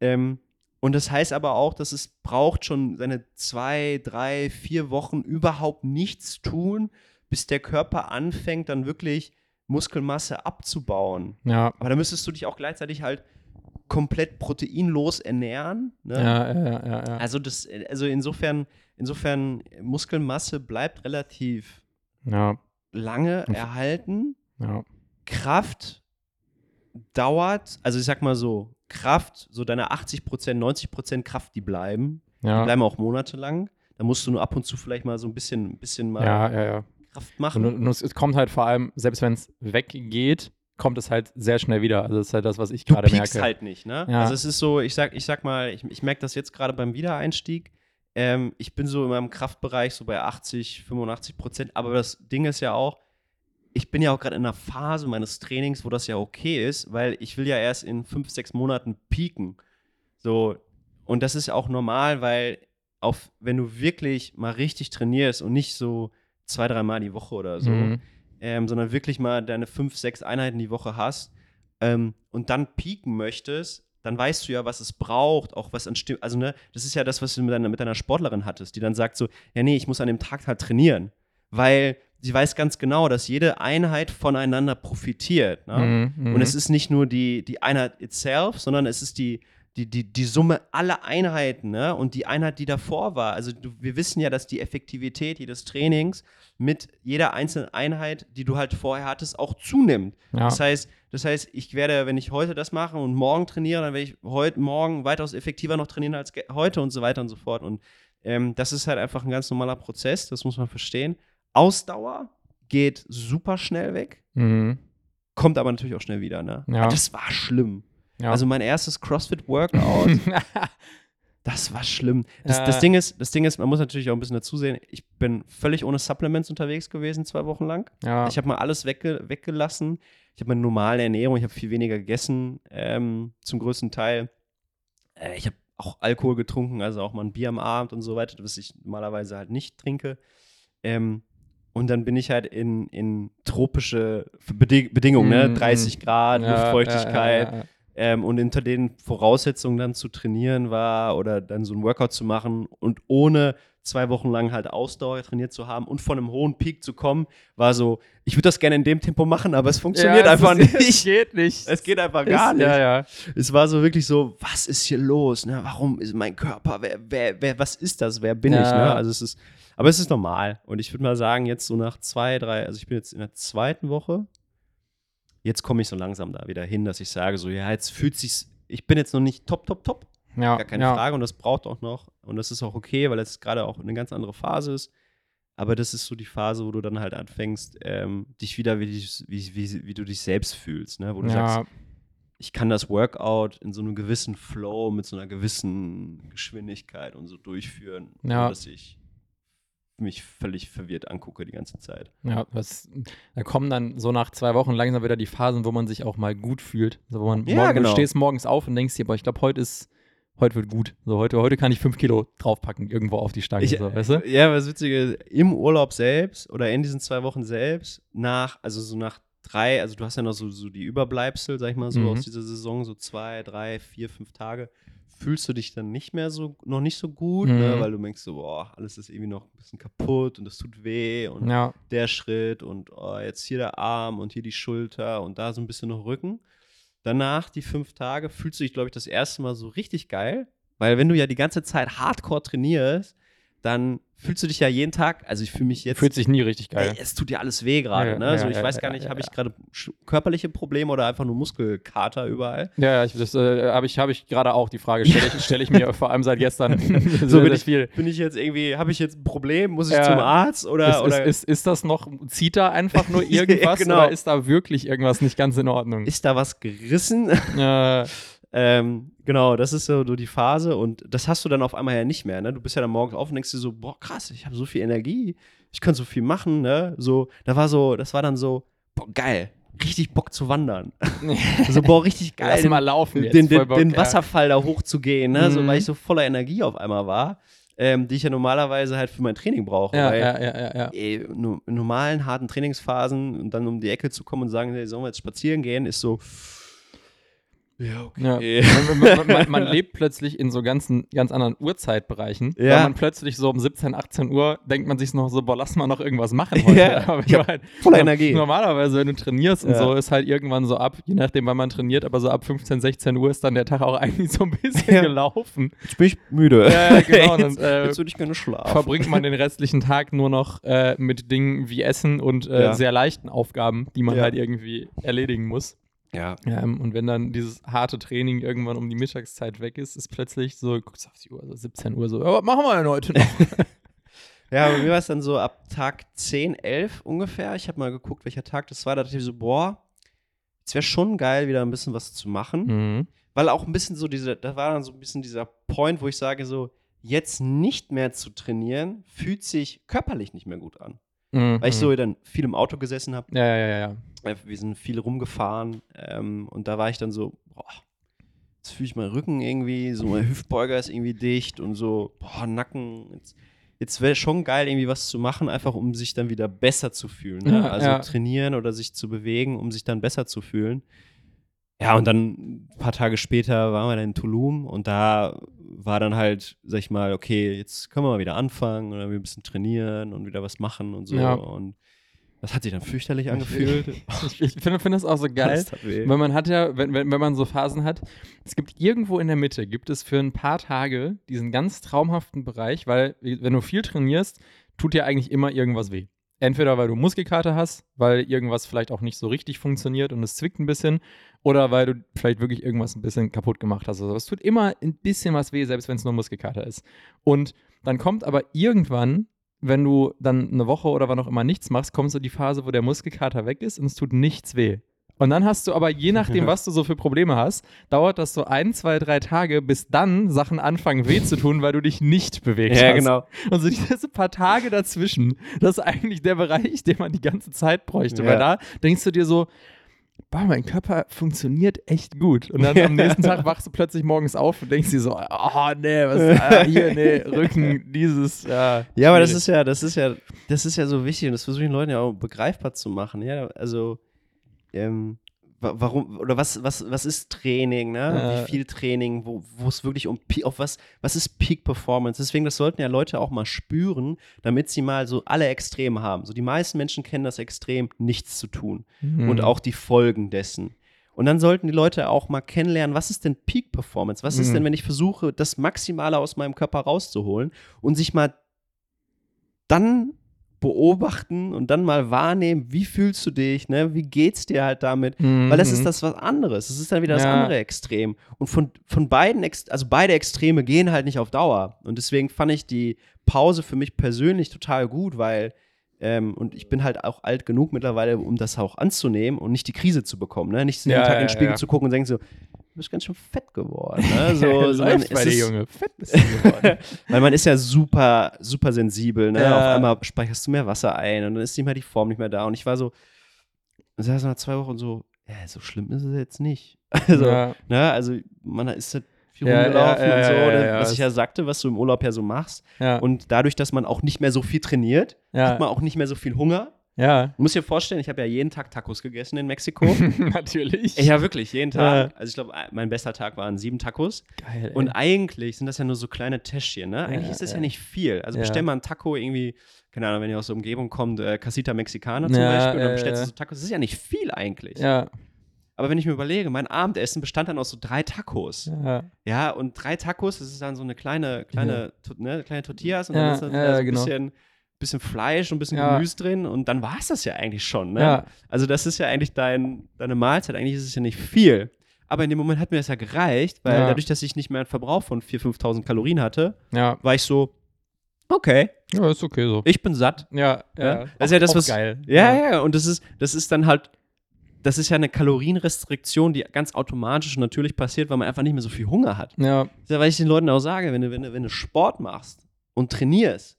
Ähm, und das heißt aber auch, dass es braucht schon seine zwei, drei, vier Wochen überhaupt nichts tun, bis der Körper anfängt, dann wirklich Muskelmasse abzubauen. Ja. Aber da müsstest du dich auch gleichzeitig halt komplett proteinlos ernähren. Ne? Ja, ja, ja, ja, ja. Also, das, also insofern, insofern, Muskelmasse bleibt relativ ja, lange Und- erhalten. ja. Kraft dauert, also ich sag mal so, Kraft, so deine 80 Prozent, 90 Prozent Kraft, die bleiben. Die Ja, bleiben auch monatelang. Da musst du nur ab und zu vielleicht mal so ein bisschen, ein bisschen mal ja, ja. Kraft machen. Und, und es, kommt halt vor allem, selbst wenn es weggeht, kommt es halt sehr schnell wieder. Also das ist halt das, was ich du gerade merke. halt nicht, ne? Ja. Also es ist so, ich sag, ich sag mal, ich, ich merke das jetzt gerade beim Wiedereinstieg. Ähm, ich bin so in meinem Kraftbereich so bei 80, 85 Prozent. Aber das Ding ist ja auch, ich bin ja auch gerade in einer Phase meines Trainings, wo das ja okay ist, weil ich will ja erst in fünf, sechs Monaten pieken. So, und das ist ja auch normal, weil auf, wenn du wirklich mal richtig trainierst und nicht so zwei, dreimal die Woche oder so, Mhm. ähm, sondern wirklich mal deine fünf, sechs Einheiten die Woche hast ähm, und dann pieken möchtest, dann weißt du ja, was es braucht, auch was an Stimm Also, ne, das ist ja das, was du mit deiner, mit deiner Sportlerin hattest, die dann sagt so, ja, nee, ich muss an dem Tag halt trainieren. Weil sie weiß ganz genau, dass jede Einheit voneinander profitiert. Ne? Mhm, mhm. Und es ist nicht nur die, die Einheit itself, sondern es ist die, die, die, die Summe aller Einheiten ne? und die Einheit, die davor war. Also du, wir wissen ja, dass die Effektivität jedes Trainings mit jeder einzelnen Einheit, die du halt vorher hattest, auch zunimmt. ja. Das heißt, das heißt, ich werde, wenn ich heute das mache und morgen trainiere, dann werde ich heute, morgen weitaus effektiver noch trainieren als heute und so weiter und so fort. Und ähm, das ist halt einfach ein ganz normaler Prozess, das muss man verstehen. Ausdauer geht super schnell weg, Mhm. kommt aber natürlich auch schnell wieder. Ne? Ja. Das war schlimm. Ja. Also mein erstes CrossFit-Workout, das war schlimm. Das, das, Äh. Ding ist, das Ding ist, man muss natürlich auch ein bisschen dazu sehen, ich bin völlig ohne Supplements unterwegs gewesen, zwei Wochen lang. ja. Ich habe mal alles wegge weggelassen. Ich habe meine normale Ernährung, ich habe viel weniger gegessen, ähm, zum größten Teil. Äh, ich habe auch Alkohol getrunken, also auch mal ein Bier am Abend und so weiter, was ich normalerweise halt nicht trinke. Ähm, und dann bin ich halt in, in tropische Bedi Bedingungen, ne? Mm, 30 Grad, Ja, Luftfeuchtigkeit. Ähm, und unter den Voraussetzungen dann zu trainieren war oder dann so ein Workout zu machen und ohne zwei Wochen lang halt Ausdauer trainiert zu haben und von einem hohen Peak zu kommen, war so, ich würde das gerne in dem Tempo machen, aber es funktioniert Ja, es einfach ist- Es nicht. geht nicht. Es geht einfach gar Ist- nicht. Ja, ja. Es war so wirklich so, was ist hier los? Ne? Warum ist mein Körper? Wer, wer, wer, was ist das? Wer bin ich? Ne? Also es ist, aber es ist normal. Und ich würde mal sagen, jetzt so nach zwei, drei, also ich bin jetzt in der zweiten Woche, jetzt komme ich so langsam da wieder hin, dass ich sage, so, ja, jetzt fühlt sich's, ich bin jetzt noch nicht top, top, top, Ja, Gar keine ja. Frage. Und das braucht auch noch. Und das ist auch okay, weil es gerade auch eine ganz andere Phase ist. Aber das ist so die Phase, wo du dann halt anfängst, ähm, dich wieder, wie, wie, wie, wie du dich selbst fühlst. Ne? Wo du ja, sagst, ich kann das Workout in so einem gewissen Flow, mit so einer gewissen Geschwindigkeit und so durchführen, Ja. dass ich mich völlig verwirrt angucke die ganze Zeit. ja das, da kommen dann so nach zwei Wochen langsam wieder die Phasen, wo man sich auch mal gut fühlt. So, wo man Ja, morgen, genau. du stehst morgens auf und denkst dir, boah, ich glaube, heute ist, heute wird gut. So, heute, heute kann ich fünf Kilo draufpacken, irgendwo auf die Stange. Ich, so, weißt du? Ja, was Witzige, im Urlaub selbst oder in diesen zwei Wochen selbst, nach, also so nach drei, also du hast ja noch so, so die Überbleibsel, sag ich mal so, Mhm. aus dieser Saison, so zwei, drei, vier, fünf Tage, fühlst du dich dann nicht mehr so, noch nicht so gut, ne, Mhm. weil du denkst so, boah, alles ist irgendwie noch ein bisschen kaputt und das tut weh und Ja, der Schritt und oh, jetzt hier der Arm und hier die Schulter und da so ein bisschen noch Rücken. Danach, die fünf Tage, fühlst du dich, glaube ich, das erste Mal so richtig geil. Weil wenn du ja die ganze Zeit hardcore trainierst, dann fühlst du dich ja jeden Tag, also ich fühle mich jetzt, fühlt sich nie richtig geil. ey, es tut dir alles weh gerade. Ja, ne? ja, so, ich ja, weiß ja, gar nicht, ja, habe ja. ich gerade körperliche Probleme oder einfach nur Muskelkater überall? Ja, ja, ich, das äh, habe ich, hab ich gerade auch die Frage, stelle ich, stell ich mir vor allem seit gestern. So bin ich, viel. bin ich jetzt irgendwie, habe ich jetzt ein Problem? Muss ich Ja. zum Arzt? Oder, Ist, oder ist, ist, ist das noch, zieht da einfach nur irgendwas genau. oder ist da wirklich irgendwas nicht ganz in Ordnung? ist da was gerissen? äh, Ähm, genau, das ist so, so die Phase und das hast du dann auf einmal ja nicht mehr. Ne? Du bist ja dann morgens auf und denkst dir so, boah, krass, ich habe so viel Energie, ich kann so viel machen. Ne? So, da war so, das war dann so, boah, geil, richtig Bock zu wandern. so, boah, richtig geil, lass mal laufen jetzt. den, den, Bock, den ja. Wasserfall da hochzugehen, ne? so, Mhm. weil ich so voller Energie auf einmal war, ähm, die ich ja normalerweise halt für mein Training brauche. Ja, weil, ja, ja, ja, ja. ey, no- in normalen, harten Trainingsphasen und dann um die Ecke zu kommen und sagen, hey, sollen wir jetzt spazieren gehen, ist so, ja, okay. Ja. Man, man, man, man lebt plötzlich in so ganzen, ganz anderen Uhrzeitbereichen. Ja. Weil man plötzlich so um 17, 18 Uhr denkt man sich noch so, boah, lass mal noch irgendwas machen heute. Ja. Aber wenn Ja, halt, voller Energie. Normalerweise, wenn du trainierst und Ja. so, ist halt irgendwann so ab, je nachdem, wann man trainiert, aber so ab 15, 16 Uhr ist dann der Tag auch eigentlich so ein bisschen Ja. gelaufen. Jetzt bin ich müde. Ja, ja, genau. Und jetzt, dann, äh, jetzt würde ich gerne schlafen. verbringt man den restlichen Tag nur noch äh, mit Dingen wie Essen und äh, Ja. sehr leichten Aufgaben, die man Ja. halt irgendwie erledigen muss. Ja. Ähm, und wenn dann dieses harte Training irgendwann um die Mittagszeit weg ist, ist plötzlich so, guckst auf die Uhr, so 17 Uhr, so, ja, was machen wir denn heute noch? Ja, bei mir war es dann so ab Tag 10, 11 ungefähr. Ich habe mal geguckt, welcher Tag das war. Da dachte ich so, boah, es wäre schon geil, wieder ein bisschen was zu machen. mhm. Weil auch ein bisschen so diese, da war dann so ein bisschen dieser Point, wo ich sage so, jetzt nicht mehr zu trainieren, fühlt sich körperlich nicht mehr gut an. Mhm. Weil ich so dann viel im Auto gesessen habe. Ja, ja, ja, ja. Wir sind viel rumgefahren ähm, und da war ich dann so, boah, jetzt fühle ich meinen Rücken irgendwie, so mein Hüftbeuger ist irgendwie dicht und so, boah, Nacken. Jetzt, jetzt wäre schon geil, irgendwie was zu machen, einfach um sich dann wieder besser zu fühlen. Ne? Ja, also ja. trainieren oder sich zu bewegen, um sich dann besser zu fühlen. Ja, und dann ein paar Tage später waren wir dann in Tulum und da war dann halt, sag ich mal, okay, jetzt können wir mal wieder anfangen oder ein bisschen trainieren und wieder was machen und so. Ja. Und das hat sich dann fürchterlich angefühlt. Ich, ich finde find das auch so geil. Weil man hat ja, wenn, wenn, wenn man so Phasen hat, es gibt irgendwo in der Mitte, gibt es für ein paar Tage diesen ganz traumhaften Bereich, weil wenn du viel trainierst, tut dir eigentlich immer irgendwas weh. Entweder weil du Muskelkater hast, weil irgendwas vielleicht auch nicht so richtig funktioniert und es zwickt ein bisschen, oder weil du vielleicht wirklich irgendwas ein bisschen kaputt gemacht hast. Also es tut immer ein bisschen was weh, selbst wenn es nur Muskelkater ist. Und dann kommt aber irgendwann, wenn du dann eine Woche oder wann auch immer nichts machst, kommt so die Phase, wo der Muskelkater weg ist und es tut nichts weh. Und dann hast du aber, je nachdem, was du so für Probleme hast, dauert das so ein, zwei, drei Tage, bis dann Sachen anfangen weh zu tun, weil du dich nicht bewegt Ja, hast. genau. Und so diese paar Tage dazwischen, das ist eigentlich der Bereich, den man die ganze Zeit bräuchte. Ja. Weil da denkst du dir so, boah, mein Körper funktioniert echt gut. Und dann am nächsten Tag wachst du plötzlich morgens auf und denkst dir so, oh nee, was, ah, hier, nee, Rücken, dieses, ja. Ja, aber das ist ja, das ist ja, das ist ja so wichtig und das versuche ich den Leuten ja auch begreifbar zu machen. Ja, also ähm, warum oder was, was, was ist Training, ne? Äh. Wie viel Training, wo wo es wirklich um auf was, was ist Peak Performance? Deswegen, das sollten ja Leute auch mal spüren, damit sie mal so alle Extreme haben. So die meisten Menschen kennen das Extrem, nichts zu tun Mhm. und auch die Folgen dessen. Und dann sollten die Leute auch mal kennenlernen, was ist denn Peak Performance? Was ist Mhm. denn, wenn ich versuche, das Maximale aus meinem Körper rauszuholen und sich mal dann beobachten und dann mal wahrnehmen, wie fühlst du dich, ne? Wie geht's dir halt damit? Mhm. Weil das ist das was anderes. Das ist dann wieder das Ja. andere Extrem. Und von, von beiden, also beide Extreme gehen halt nicht auf Dauer. Und deswegen fand ich die Pause für mich persönlich total gut, weil, ähm, und ich bin halt auch alt genug mittlerweile, um das auch anzunehmen und nicht die Krise zu bekommen. Ne? Nicht jeden Ja, Tag ja, in den Spiegel zu gucken und denken so, bist ganz schön fett geworden. Ne? So, Läuft bei dir, Junge. Fett bist du geworden. weil man ist ja super, super sensibel, ne? Ja. Auf einmal speicherst du mehr Wasser ein und dann ist nicht mehr die Form nicht mehr da. Und ich war so, saß nach zwei Wochen so, ja, so schlimm ist es jetzt nicht. Also, ja. ne, also man ist halt viel Ja, rumgelaufen ja, und so, ja, ne, was ich ja sagte, was du im Urlaub ja so machst. Und dadurch, dass man auch nicht mehr so viel trainiert, hat man auch nicht mehr so viel Hunger. Ja. Du musst dir vorstellen, ich habe ja jeden Tag Tacos gegessen in Mexiko. Natürlich. ja, wirklich, jeden Tag. Ja. Also ich glaube, mein bester Tag waren sieben Tacos. Geil. Und ey. eigentlich sind das ja nur so kleine Täschchen, ne? Eigentlich Ja, ist das ja. ja. nicht viel. Also Ja. bestell mal einen Taco irgendwie, keine Ahnung, wenn ihr aus der Umgebung kommt, äh, Casita Mexicana zum Ja, Beispiel, und ja, dann bestellst ja. du so Tacos. Das ist ja nicht viel eigentlich. ja. Aber wenn ich mir überlege, mein Abendessen bestand dann aus so drei Tacos. Ja. Ja, und drei Tacos, das ist dann so eine kleine, kleine, to- ne, kleine Tortillas und Ja, dann ist dann ja, so ein genau. bisschen, bisschen Fleisch und ein bisschen Ja. Gemüse drin und dann war es das ja eigentlich schon. Ne? Ja. Also das ist ja eigentlich dein, deine Mahlzeit, eigentlich ist es ja nicht viel. Aber in dem Moment hat mir das ja gereicht, weil Ja. dadurch, dass ich nicht mehr einen Verbrauch von 4.000, 5.000 Kalorien hatte, war ich so, okay, Ja, ist okay so. ich bin satt. Ja, Ja, ja. das ist ja das, was- geil. Ja, ja, und das ist, das ist dann halt, das ist ja eine Kalorienrestriktion, die ganz automatisch und natürlich passiert, weil man einfach nicht mehr so viel Hunger hat. Ja. Ja, weil ich den Leuten auch sage, wenn du, wenn du, wenn du Sport machst und trainierst,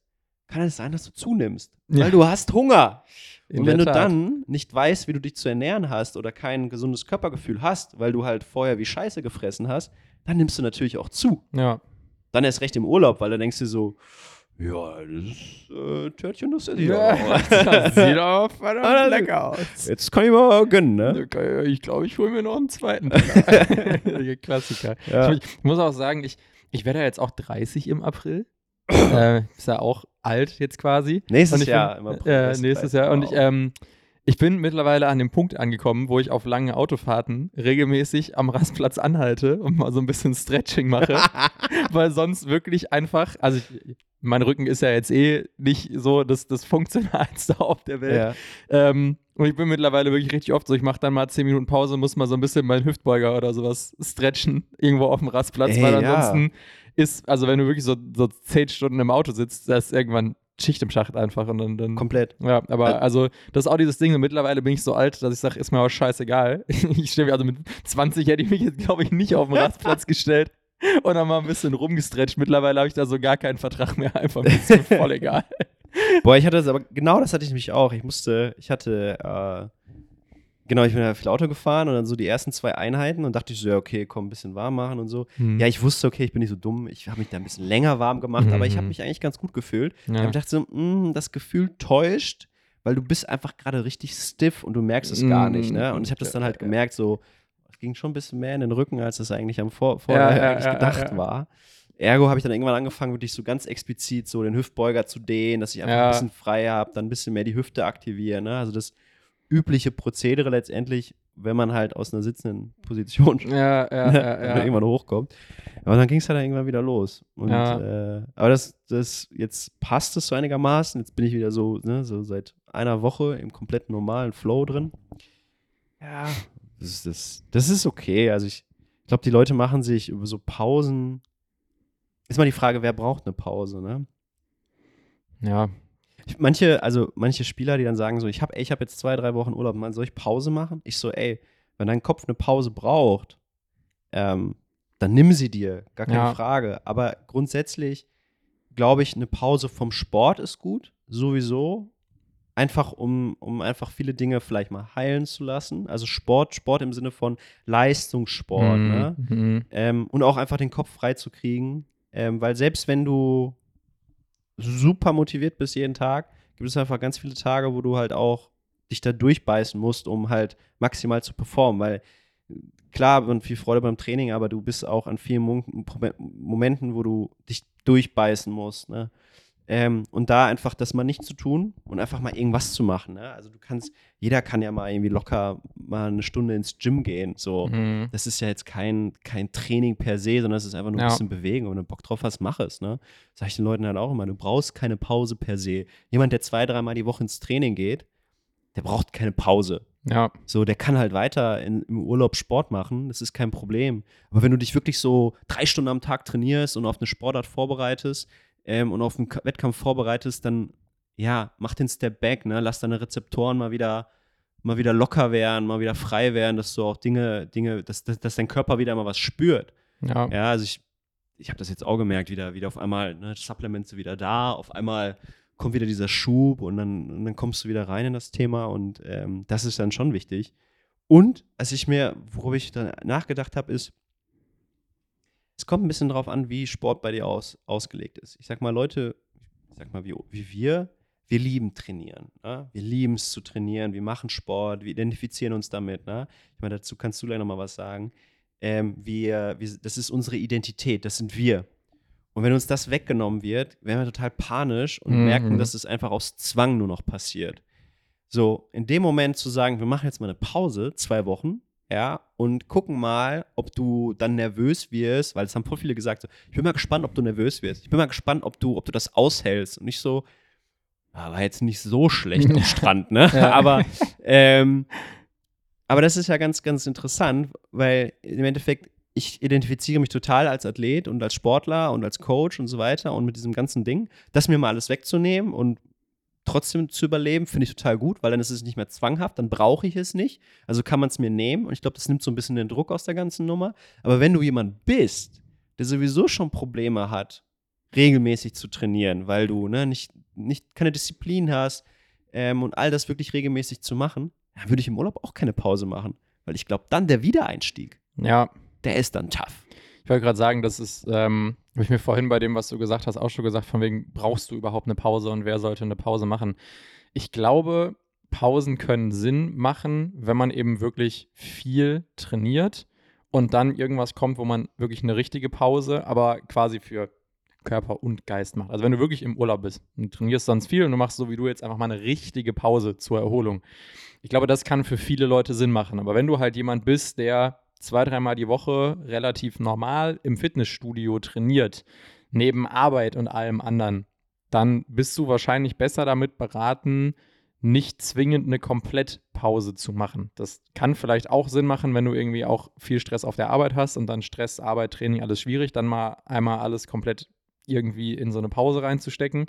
kann es sein, dass du zunimmst. Ja. Weil du hast Hunger. In und wenn du Tat. dann nicht weißt, wie du dich zu ernähren hast oder kein gesundes Körpergefühl hast, weil du halt vorher wie Scheiße gefressen hast, dann nimmst du natürlich auch zu. Ja. Dann erst recht im Urlaub, weil da denkst du so, ja, das äh, Törtchen, das ist Ja, das sieht aber Ah, verdammt lecker aus. Jetzt kann ich mal gönnen, ne? Ich glaube, ich hole mir noch einen zweiten. Klassiker. Ja. Ich, ich muss auch sagen, ich, ich werde ja jetzt auch 30 im April. äh, ist ja auch alt jetzt quasi. Nächstes Jahr bin, im. Äh, nächstes Jahr. Und ich, ähm, ich bin mittlerweile an dem Punkt angekommen, wo ich auf langen Autofahrten regelmäßig am Rastplatz anhalte und mal so ein bisschen Stretching mache. weil sonst wirklich einfach, also ich, mein Rücken ist ja jetzt eh nicht so das, das Funktionalste auf der Welt. ja. Ähm, und ich bin mittlerweile wirklich richtig oft so, ich mache dann mal 10 Minuten Pause, muss mal so ein bisschen meinen Hüftbeuger oder sowas stretchen, irgendwo auf dem Rastplatz, Ey, weil ja. Ist, also wenn du wirklich so, so 10 Stunden im Auto sitzt, da ist irgendwann Schicht im Schacht einfach und dann, dann Komplett. ja, aber Äh, also das ist auch dieses Ding, mittlerweile bin ich so alt, dass ich sage, ist mir auch scheißegal. Ich stehe also mit 20 hätte ich mich jetzt, glaube ich, nicht auf den Rastplatz gestellt und dann mal ein bisschen rumgestretcht. Mittlerweile habe ich da so gar keinen Vertrag mehr, einfach mir ist mir voll egal. Boah, ich hatte das aber, genau das hatte ich nämlich auch. Ich musste, ich hatte, äh, genau, ich bin ja viel Auto gefahren und dann so die ersten zwei Einheiten und dachte ich so, ja, okay, komm, ein bisschen warm machen und so. Ja, ich wusste, okay, ich bin nicht so dumm. Ich habe mich da ein bisschen länger warm gemacht, aber ich habe Mhm. mich eigentlich ganz gut gefühlt. Ja. Ich habe gedacht so, mh, das Gefühl täuscht, weil du bist einfach gerade richtig stiff und du merkst es gar nicht, ne? Und ich habe das dann halt gemerkt, so, es ging schon ein bisschen mehr in den Rücken, als es eigentlich am Vor vorher Ja, eigentlich ja, gedacht war. Ergo habe ich dann irgendwann angefangen, wirklich so ganz explizit so den Hüftbeuger zu dehnen, dass ich einfach ein bisschen frei habe, dann ein bisschen mehr die Hüfte aktiviere. Ne? Also das übliche Prozedere letztendlich, wenn man halt aus einer sitzenden Position Ja, ja, ja, ja. irgendwann hochkommt. Aber dann ging es halt irgendwann wieder los. Und, äh, aber das, das, jetzt passt es so einigermaßen. Jetzt bin ich wieder so, ne, so seit einer Woche im kompletten normalen Flow drin. Ja, das ist, das, das ist okay. Also ich, ich glaube, die Leute machen sich über so Pausen. Ist mal die Frage, wer braucht eine Pause, ne? ja. Manche, also manche Spieler, die dann sagen so, ich habe ich hab jetzt zwei, drei Wochen Urlaub, man soll ich Pause machen? Ich so, ey, wenn dein Kopf eine Pause braucht, ähm, dann nimm sie dir, gar keine Ja. Frage. Aber grundsätzlich glaube ich, eine Pause vom Sport ist gut, sowieso. Einfach um, um einfach viele Dinge vielleicht mal heilen zu lassen. Also Sport, Sport im Sinne von Leistungssport, Mhm, ne? mhm. ähm, und auch einfach den Kopf frei zu kriegen. Ähm, weil selbst wenn du super motiviert bist jeden Tag, gibt es einfach ganz viele Tage, wo du halt auch dich da durchbeißen musst, um halt maximal zu performen. Weil äh, klar, hat viel Freude beim Training, aber du bist auch an vielen Momenten, wo du dich durchbeißen musst. Ne? Ähm, und da einfach das mal nicht zu tun und einfach mal irgendwas zu machen. Ne? Also du kannst, jeder kann ja mal irgendwie locker mal eine Stunde ins Gym gehen. So, Mhm. das ist ja jetzt kein, kein Training per se, sondern es ist einfach nur Ja. ein bisschen Bewegung. Wenn du Bock drauf hast, mach es. Ne? Sag ich den Leuten halt auch immer, du brauchst keine Pause per se. Jemand, der zwei, dreimal die Woche ins Training geht, der braucht keine Pause. Ja, So, der kann halt weiter in, im Urlaub Sport machen, das ist kein Problem. Aber wenn du dich wirklich so drei Stunden am Tag trainierst und auf eine Sportart vorbereitest ähm, und auf Ka- Wettkampf vorbereitest, dann ja, mach den Step back, ne? Lass deine Rezeptoren mal wieder, mal wieder locker werden, mal wieder frei werden, dass du auch Dinge, Dinge, dass, dass, dass dein Körper wieder mal was spürt. ja. Ja, also ich, ich habe das jetzt auch gemerkt, wieder, wieder auf einmal, ne, Supplements sind wieder da, auf einmal kommt wieder dieser Schub und dann, und dann kommst du wieder rein in das Thema und ähm, das ist dann schon wichtig. Und als ich mir, worüber ich dann nachgedacht habe, ist, es kommt ein bisschen drauf an, wie Sport bei dir aus, ausgelegt ist. Ich sag mal, Leute, ich sag mal, wie, wie wir, wir lieben trainieren. Ne? Wir lieben es zu trainieren, wir machen Sport, wir identifizieren uns damit. Ne? Ich meine, dazu kannst du gleich nochmal was sagen. Ähm, wir, wir, das ist unsere Identität, das sind wir. Und wenn uns das weggenommen wird, werden wir total panisch und Mhm. merken, dass es einfach aus Zwang nur noch passiert. So, in dem Moment zu sagen, wir machen jetzt mal eine Pause, zwei Wochen, ja, und gucken mal, ob du dann nervös wirst, weil es haben voll viele gesagt, so, ich bin mal gespannt, ob du nervös wirst. Ich bin mal gespannt, ob du, ob du das aushältst. Und nicht so, ah, war jetzt nicht so schlecht am Strand, ne? Ja. Aber, ähm, aber das ist ja ganz, ganz interessant, weil im Endeffekt, ich identifiziere mich total als Athlet und als Sportler und als Coach und so weiter und mit diesem ganzen Ding, das mir mal alles wegzunehmen und trotzdem zu überleben, finde ich total gut, weil dann ist es nicht mehr zwanghaft, dann brauche ich es nicht. Also kann man es mir nehmen und ich glaube, das nimmt so ein bisschen den Druck aus der ganzen Nummer. Aber wenn du jemand bist, der sowieso schon Probleme hat, regelmäßig zu trainieren, weil du ne, nicht, nicht keine Disziplin hast ähm, und all das wirklich regelmäßig zu machen, dann würde ich im Urlaub auch keine Pause machen. Weil ich glaube, dann der Wiedereinstieg, ja. der ist dann tough. Ich wollte gerade sagen, das ist, ähm, habe ich mir vorhin bei dem, was du gesagt hast, auch schon gesagt, von wegen, brauchst du überhaupt eine Pause und wer sollte eine Pause machen? Ich glaube, Pausen können Sinn machen, wenn man eben wirklich viel trainiert und dann irgendwas kommt, wo man wirklich eine richtige Pause, aber quasi für Körper und Geist macht. Also wenn du wirklich im Urlaub bist und trainierst sonst viel und du machst so wie du jetzt einfach mal eine richtige Pause zur Erholung. Ich glaube, das kann für viele Leute Sinn machen. Aber wenn du halt jemand bist, der zwei, dreimal die Woche relativ normal im Fitnessstudio trainiert, neben Arbeit und allem anderen, dann bist du wahrscheinlich besser damit beraten, nicht zwingend eine Komplettpause zu machen. Das kann vielleicht auch Sinn machen, wenn du irgendwie auch viel Stress auf der Arbeit hast und dann Stress, Arbeit, Training, alles schwierig, dann mal einmal alles komplett irgendwie in so eine Pause reinzustecken.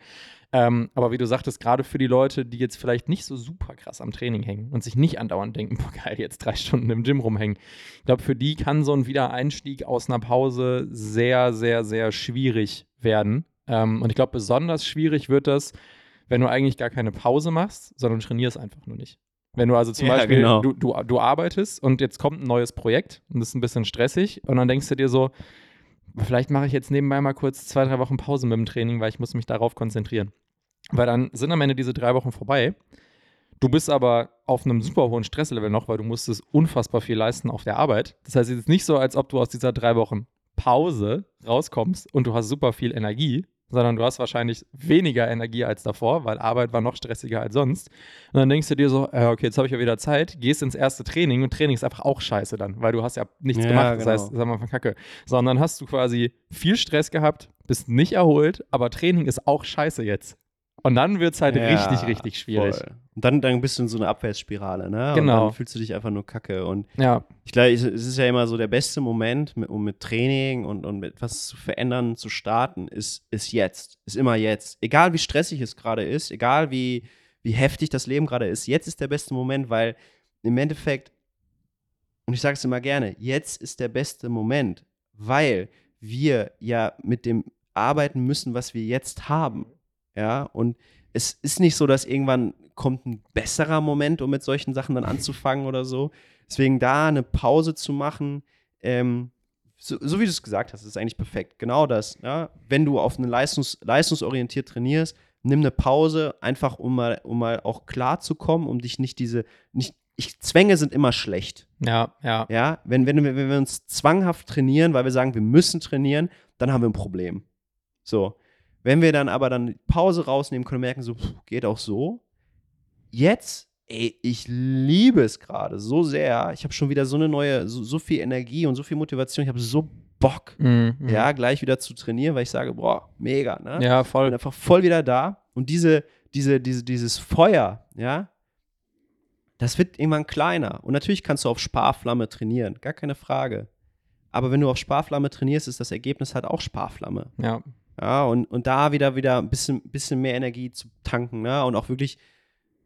Ähm, aber wie du sagtest, gerade für die Leute, die jetzt vielleicht nicht so super krass am Training hängen und sich nicht andauernd denken, boah geil, jetzt drei Stunden im Gym rumhängen. Ich glaube, für die kann so ein Wiedereinstieg aus einer Pause sehr, sehr, sehr schwierig werden. Ähm, und ich glaube, besonders schwierig wird das, wenn du eigentlich gar keine Pause machst, sondern trainierst einfach nur nicht. Wenn du also zum Ja, Beispiel, genau. du, du, du arbeitest und jetzt kommt ein neues Projekt und das ist ein bisschen stressig und dann denkst du dir so, vielleicht mache ich jetzt nebenbei mal kurz zwei, drei Wochen Pause mit dem Training, weil ich muss mich darauf konzentrieren. Weil dann sind am Ende diese drei Wochen vorbei. Du bist aber auf einem super hohen Stresslevel noch, weil du musstest unfassbar viel leisten auf der Arbeit. Das heißt, es ist nicht so, als ob du aus dieser drei Wochen Pause rauskommst und du hast super viel Energie, sondern du hast wahrscheinlich weniger Energie als davor, weil Arbeit war noch stressiger als sonst. Und dann denkst du dir so, äh, okay, jetzt habe ich ja wieder Zeit, gehst ins erste Training und Training ist einfach auch scheiße dann, weil du hast ja nichts Ja, gemacht. Das genau. heißt, sag mal von Kacke. Sondern hast du quasi viel Stress gehabt, bist nicht erholt, aber Training ist auch scheiße jetzt. Und dann wird es halt Ja, richtig, richtig schwierig. Voll. Und dann, dann bist du in so einer Abwärtsspirale, ne? Genau. Und dann fühlst du dich einfach nur kacke. Und Ja, ich glaube, es ist ja immer so der beste Moment, mit, um mit Training und, und mit etwas zu verändern, zu starten, ist, ist jetzt. Ist immer jetzt. Egal wie stressig es gerade ist, egal wie, wie heftig das Leben gerade ist, jetzt ist der beste Moment, weil im Endeffekt, und ich sage es immer gerne, jetzt ist der beste Moment, weil wir ja mit dem arbeiten müssen, was wir jetzt haben. Ja, und es ist nicht so, dass irgendwann kommt ein besserer Moment, um mit solchen Sachen dann anzufangen oder so. Deswegen da eine Pause zu machen, ähm, so, so wie du es gesagt hast, ist eigentlich perfekt. Genau das. Ja? Wenn du auf eine Leistungs, leistungsorientiert trainierst, nimm eine Pause, einfach um mal, um mal auch klar zu kommen, um dich nicht diese, nicht, ich, Zwänge sind immer schlecht. ja, ja. Ja, wenn, wenn, wenn wir uns zwanghaft trainieren, weil wir sagen, wir müssen trainieren, dann haben wir ein Problem. So. Wenn wir dann aber dann Pause rausnehmen können merken, so, pff, geht auch so. Jetzt, ey, ich liebe es gerade so sehr. Ich habe schon wieder so eine neue, so, so viel Energie und so viel Motivation. Ich habe so Bock, Mhm, mhm. ja, gleich wieder zu trainieren, weil ich sage, boah, mega, ne? Ja, bin voll. einfach voll wieder da. Und diese, diese, diese, dieses Feuer, ja, das wird irgendwann kleiner. Und natürlich kannst du auf Sparflamme trainieren, gar keine Frage. Aber wenn du auf Sparflamme trainierst, ist das Ergebnis halt auch Sparflamme. Ja, Ja, und, und da wieder wieder ein bisschen, bisschen mehr Energie zu tanken, ne? Und auch wirklich,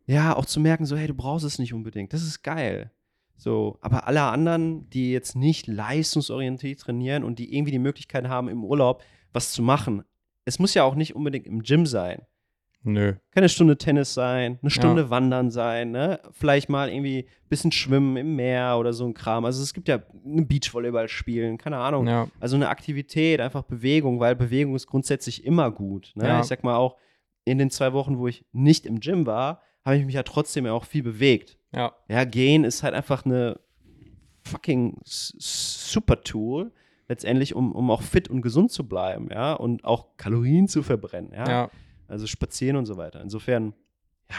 ja, auch zu merken, so, hey, du brauchst es nicht unbedingt. Das ist geil. So, aber alle anderen, die jetzt nicht leistungsorientiert trainieren und die irgendwie die Möglichkeit haben, im Urlaub was zu machen, es muss ja auch nicht unbedingt im Gym sein. Nö. Kann eine Stunde Tennis sein, eine Stunde Wandern sein, ne? Vielleicht mal irgendwie ein bisschen schwimmen im Meer oder so ein Kram. Also es gibt ja ein Beachvolleyball spielen, keine Ahnung. Ja, Also eine Aktivität, einfach Bewegung, weil Bewegung ist grundsätzlich immer gut. Ne? Ja. Ich sag mal auch, in den zwei Wochen, wo ich nicht im Gym war, habe ich mich ja trotzdem ja auch viel bewegt. ja, Ja, gehen ist halt einfach eine fucking super Tool, letztendlich, um, um auch fit und gesund zu bleiben, ja, und auch Kalorien zu verbrennen, ja. ja. Also spazieren und so weiter. Insofern, ja,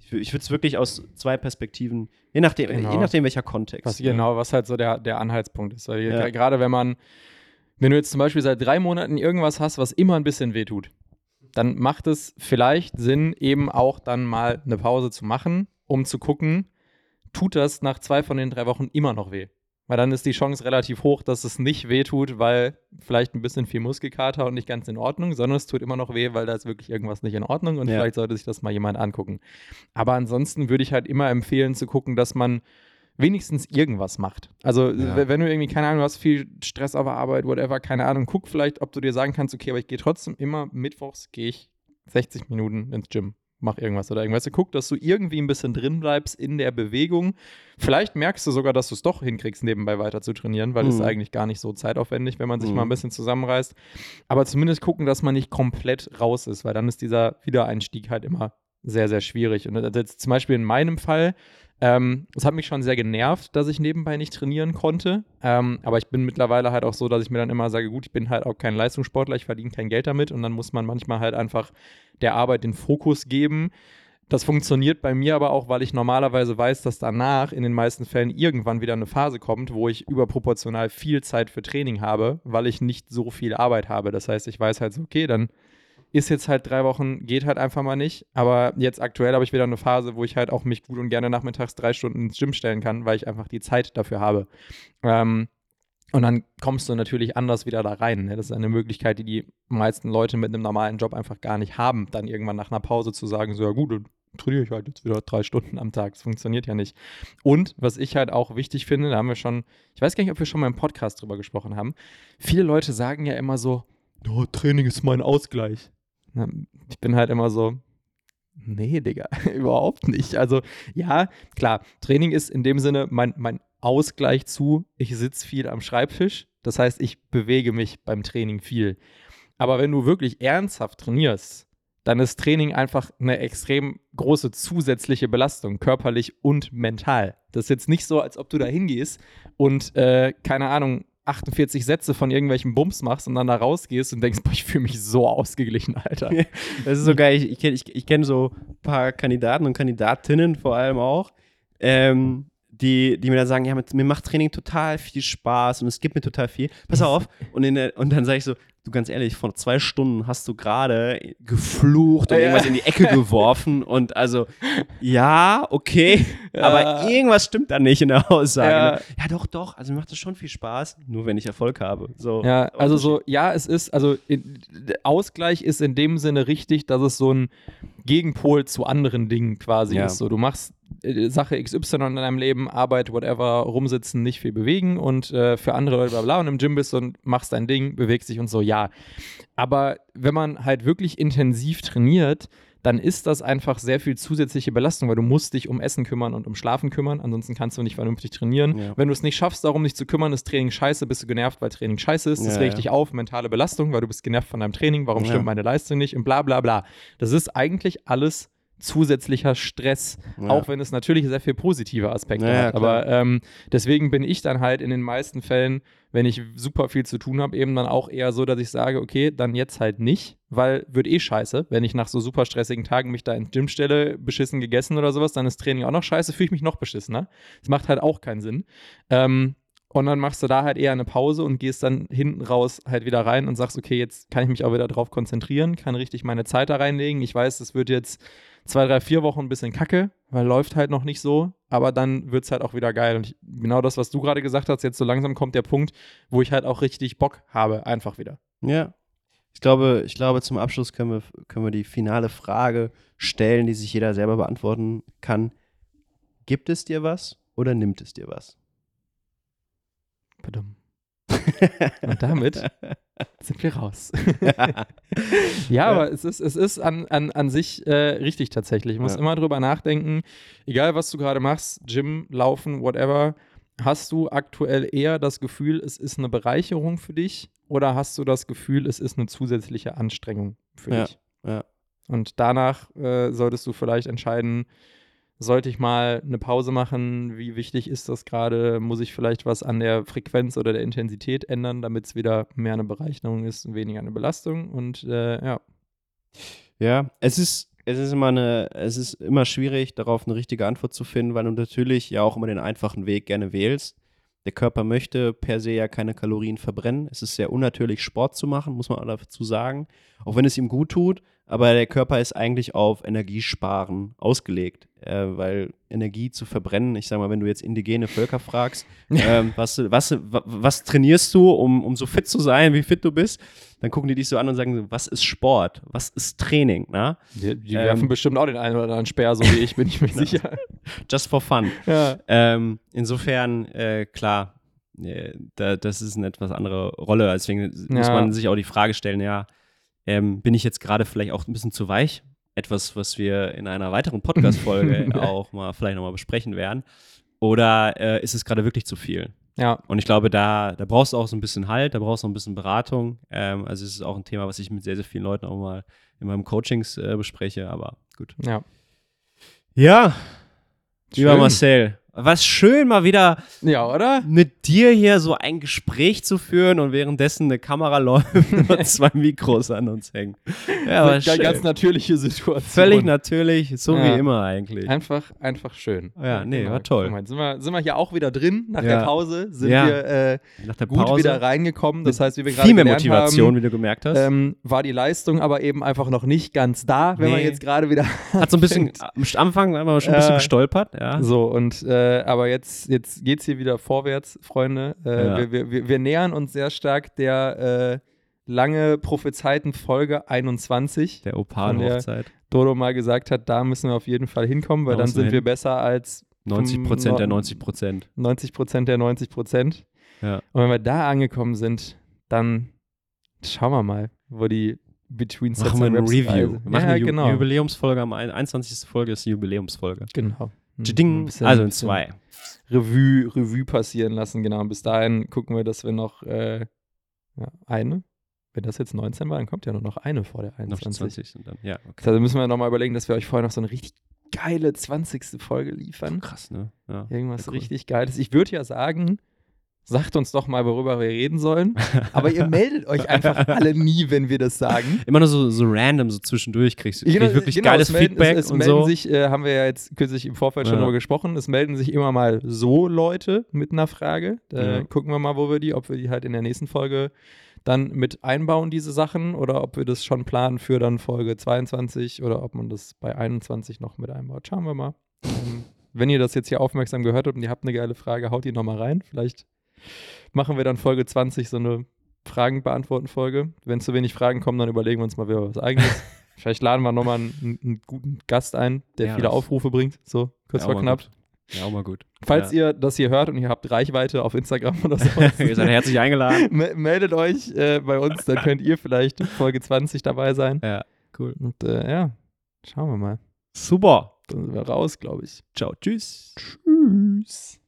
ich, wür- ich würde es wirklich aus zwei Perspektiven, je nachdem, Genau. je nachdem welcher Kontext. Was, genau, was halt so der, der Anhaltspunkt ist. Weil Ja. gerade wenn man, wenn du jetzt zum Beispiel seit drei Monaten irgendwas hast, was immer ein bisschen wehtut, dann macht es vielleicht Sinn, eben auch dann mal eine Pause zu machen, um zu gucken, tut das nach zwei von den drei Wochen immer noch weh. Weil dann ist die Chance relativ hoch, dass es nicht wehtut, weil vielleicht ein bisschen viel Muskelkater und nicht ganz in Ordnung, sondern es tut immer noch weh, weil da ist wirklich irgendwas nicht in Ordnung und Ja. vielleicht sollte sich das mal jemand angucken. Aber ansonsten würde ich halt immer empfehlen zu gucken, dass man wenigstens irgendwas macht. Also Ja. wenn du irgendwie, keine Ahnung, du hast viel Stress auf der Arbeit, whatever, keine Ahnung, guck vielleicht, ob du dir sagen kannst, okay, aber ich gehe trotzdem immer mittwochs, gehe ich 60 Minuten ins Gym, mach irgendwas oder irgendwas. Guck, dass du irgendwie ein bisschen drin bleibst in der Bewegung. Vielleicht merkst du sogar, dass du es doch hinkriegst, nebenbei weiter zu trainieren, weil es Mhm. eigentlich gar nicht so zeitaufwendig, wenn man sich Mhm. mal ein bisschen zusammenreißt. Aber zumindest gucken, dass man nicht komplett raus ist, weil dann ist dieser Wiedereinstieg halt immer sehr, sehr schwierig. Und jetzt zum Beispiel in meinem Fall, ähm, es hat mich schon sehr genervt, dass ich nebenbei nicht trainieren konnte. Ähm, aber ich bin mittlerweile halt auch so, dass ich mir dann immer sage, gut, ich bin halt auch kein Leistungssportler, ich verdiene kein Geld damit und dann muss man manchmal halt einfach der Arbeit den Fokus geben. Das funktioniert bei mir aber auch, weil ich normalerweise weiß, dass danach in den meisten Fällen irgendwann wieder eine Phase kommt, wo ich überproportional viel Zeit für Training habe, weil ich nicht so viel Arbeit habe. Das heißt, ich weiß halt so, okay, dann ist jetzt halt drei Wochen, geht halt einfach mal nicht. Aber jetzt aktuell habe ich wieder eine Phase, wo ich halt auch mich gut und gerne nachmittags drei Stunden ins Gym stellen kann, weil ich einfach die Zeit dafür habe. Ähm, und dann kommst du natürlich anders wieder da rein. Ne? Das ist eine Möglichkeit, die die meisten Leute mit einem normalen Job einfach gar nicht haben, dann irgendwann nach einer Pause zu sagen, so ja gut, dann trainiere ich halt jetzt wieder drei Stunden am Tag. Das funktioniert ja nicht. Und was ich halt auch wichtig finde, da haben wir schon, ich weiß gar nicht, ob wir schon mal im Podcast drüber gesprochen haben, viele Leute sagen ja immer so, oh, Training ist mein Ausgleich. Ich bin halt immer so, nee, Digga, überhaupt nicht. Also ja, klar, Training ist in dem Sinne mein, mein Ausgleich zu, ich sitze viel am Schreibtisch. Das heißt, ich bewege mich beim Training viel. Aber wenn du wirklich ernsthaft trainierst, dann ist Training einfach eine extrem große zusätzliche Belastung, körperlich und mental. Das ist jetzt nicht so, als ob du da hingehst und, äh, keine Ahnung, 48 Sätze von irgendwelchen Bums machst und dann da rausgehst und denkst, boah, ich fühle mich so ausgeglichen, Alter. Das ist so geil. Ich, ich kenne ich, ich kenn so ein paar Kandidaten und Kandidatinnen vor allem auch, ähm, die, die mir dann sagen, ja, mit, mir macht Training total viel Spaß und es gibt mir total viel. Pass auf. Und, der, und dann sage ich so, du ganz ehrlich, vor zwei Stunden hast du gerade geflucht und Ja. irgendwas in die Ecke geworfen und also, ja, okay, aber irgendwas stimmt da nicht in der Aussage. Ja. ne? ja doch, doch, also mir macht das schon viel Spaß, nur wenn ich Erfolg habe. So, Ja, also so, ja, es ist, also in, Ausgleich ist in dem Sinne richtig, dass es so ein Gegenpol zu anderen Dingen quasi Ja. ist. So, du machst äh, Sache XY in deinem Leben, Arbeit, whatever, rumsitzen, nicht viel bewegen und äh, für andere Leute bla bla und im Gym bist und machst dein Ding, bewegst dich und so, ja. Aber wenn man halt wirklich intensiv trainiert, dann ist das einfach sehr viel zusätzliche Belastung, weil du musst dich um Essen kümmern und um Schlafen kümmern, ansonsten kannst du nicht vernünftig trainieren. Ja. Wenn du es nicht schaffst, darum dich zu kümmern, ist Training scheiße, bist du genervt, weil Training scheiße ist, das Ja, regt ja. dich auf, mentale Belastung, weil du bist genervt von deinem Training, warum stimmt meine Leistung nicht und bla bla bla. Das ist eigentlich alles zusätzlicher Stress, Ja. auch wenn es natürlich sehr viel positive Aspekte Ja, hat. Aber ähm, deswegen bin ich dann halt in den meisten Fällen, wenn ich super viel zu tun habe, eben dann auch eher so, dass ich sage, okay, dann jetzt halt nicht, weil wird eh scheiße, wenn ich nach so super stressigen Tagen mich da ins Gym stelle, beschissen gegessen oder sowas, dann ist Training auch noch scheiße, fühle ich mich noch beschissener. Das macht halt auch keinen Sinn. Ähm, und dann machst du da halt eher eine Pause und gehst dann hinten raus halt wieder rein und sagst, okay, jetzt kann ich mich auch wieder drauf konzentrieren, kann richtig meine Zeit da reinlegen. Ich weiß, das wird jetzt zwei, drei, vier Wochen ein bisschen kacke, weil läuft halt noch nicht so, aber dann wird es halt auch wieder geil. Und ich, genau das, was du gerade gesagt hast, jetzt so langsam kommt der Punkt, wo ich halt auch richtig Bock habe, einfach wieder. Ja. Ich glaube, ich glaube, zum Abschluss können wir, können wir die finale Frage stellen, die sich jeder selber beantworten kann. Gibt es dir was oder nimmt es dir was? Badum. Und damit sind wir raus. ja, aber es ist, es ist an, an, an sich äh, richtig tatsächlich. Ich muss Ja. immer drüber nachdenken, egal was du gerade machst, Gym, Laufen, whatever, hast du aktuell eher das Gefühl, es ist eine Bereicherung für dich oder hast du das Gefühl, es ist eine zusätzliche Anstrengung für Ja, dich? ja. Und danach äh, solltest du vielleicht entscheiden, sollte ich mal eine Pause machen? Wie wichtig ist das gerade? Muss ich vielleicht was an der Frequenz oder der Intensität ändern, damit es wieder mehr eine Bereicherung ist und weniger eine Belastung? Und äh, ja, Ja, es ist, es ist immer eine, es ist immer schwierig, darauf eine richtige Antwort zu finden, weil du natürlich ja auch immer den einfachen Weg gerne wählst. Der Körper möchte per se ja keine Kalorien verbrennen. Es ist sehr unnatürlich, Sport zu machen, muss man dazu sagen. Auch wenn es ihm gut tut, aber der Körper ist eigentlich auf Energiesparen ausgelegt, äh, weil Energie zu verbrennen, ich sag mal, wenn du jetzt indigene Völker fragst, ähm, was, was, wa- was trainierst du, um, um so fit zu sein, wie fit du bist, dann gucken die dich so an und sagen, was ist Sport? Was ist Training? Na? die, die Ähm, werfen bestimmt auch den einen oder anderen Speer, so wie ich, bin ich mir sicher. Just for fun. Ja. Ähm, insofern, äh, klar, äh, da, das ist eine etwas andere Rolle. Deswegen muss Ja. man sich auch die Frage stellen, ja, ähm, bin ich jetzt gerade vielleicht auch ein bisschen zu weich? Etwas, was wir in einer weiteren Podcast-Folge auch mal vielleicht nochmal besprechen werden. Oder äh, ist es gerade wirklich zu viel? ja, Und ich glaube, da, da brauchst du auch so ein bisschen Halt, da brauchst du auch ein bisschen Beratung. Ähm, also es ist auch ein Thema, was ich mit sehr, sehr vielen Leuten auch mal in meinem Coachings äh, bespreche, aber gut. ja. Ja, lieber. Marcel, was schön mal wieder Ja, oder? mit dir hier so ein Gespräch zu führen und währenddessen eine Kamera läuft und zwei Mikros an uns hängen. Ja, aber Eine schön. ganz natürliche Situation. Völlig natürlich, so Ja. wie immer eigentlich. Einfach, einfach schön. Ja, nee, war toll. Mal, sind, wir, sind wir hier auch wieder drin nach Ja. der Pause? Sind Ja. wir äh, Nach der gut Pause wieder reingekommen? Das heißt, wie wir gerade viel mehr Motivation, haben, wie du gemerkt hast. ähm, war die Leistung aber eben einfach noch nicht ganz da, wenn man Nee. jetzt gerade wieder Hat so ein bisschen, am Anfang haben wir schon ein bisschen Äh, gestolpert, ja. So, und äh, aber jetzt, jetzt geht es hier wieder vorwärts, Freunde. Äh, Ja. wir, wir, wir, wir nähern uns sehr stark der äh, lange prophezeiten Folge 21. Der Opal-Hochzeit. Dodo mal gesagt hat, da müssen wir auf jeden Fall hinkommen, weil Da dann wir sind wir hin. besser als 90 Prozent der no- 90 Prozent. 90 Prozent der 90 Prozent. Ja. Und wenn wir da angekommen sind, dann schauen wir mal, wo die Between Sets Machen wir ein Review. Wir machen ja, eine Ju genau. Jubiläumsfolge am ein- 21. Folge ist die Jubiläumsfolge. Genau. Ein Ding, also in zwei. Revue, Revue passieren lassen, genau. Und bis dahin gucken wir, dass wir noch äh, ja, eine. Wenn das jetzt 19 war, dann kommt ja nur noch eine vor der Noch 21. 20 sind dann. Ja, okay. Da müssen wir nochmal überlegen, dass wir euch vorher noch so eine richtig geile 20. Folge liefern. Krass, ne? Ja. Irgendwas Ja, cool. richtig Geiles. Ich würde ja sagen, sagt uns doch mal, worüber wir reden sollen. Aber ihr meldet euch einfach alle nie, wenn wir das sagen. Immer nur so, so random, so zwischendurch kriegst du krieg Genau, wirklich genau, geiles es melden, Feedback es, es und melden so. sich, äh, haben wir ja jetzt kürzlich im Vorfeld schon Ja. darüber gesprochen, es melden sich immer mal so Leute mit einer Frage. Da Ja. gucken wir mal, wo wir die, ob wir die halt in der nächsten Folge dann mit einbauen, diese Sachen, oder ob wir das schon planen für dann Folge 22 oder ob man das bei 21 noch mit einbaut. Schauen wir mal. ähm, wenn ihr das jetzt hier aufmerksam gehört habt und ihr habt eine geile Frage, haut die nochmal rein. Vielleicht machen wir dann Folge 20 so eine Fragen beantworten Folge. Wenn zu wenig Fragen kommen, dann überlegen wir uns mal wieder was eigenes. Vielleicht laden wir nochmal einen, einen, guten Gast ein, der Ja, viele Aufrufe bringt. So, kurz Ja, vor knapp. gut. Ja, auch mal gut. Falls ja. ihr das hier hört und ihr habt Reichweite auf Instagram oder so, ihr seid herzlich eingeladen. me- meldet euch äh, bei uns, dann könnt ihr vielleicht Folge 20 dabei sein. Ja, cool. Und äh, ja, schauen wir mal. Super. Dann sind wir raus, glaube ich. Ciao, tschüss. Tschüss.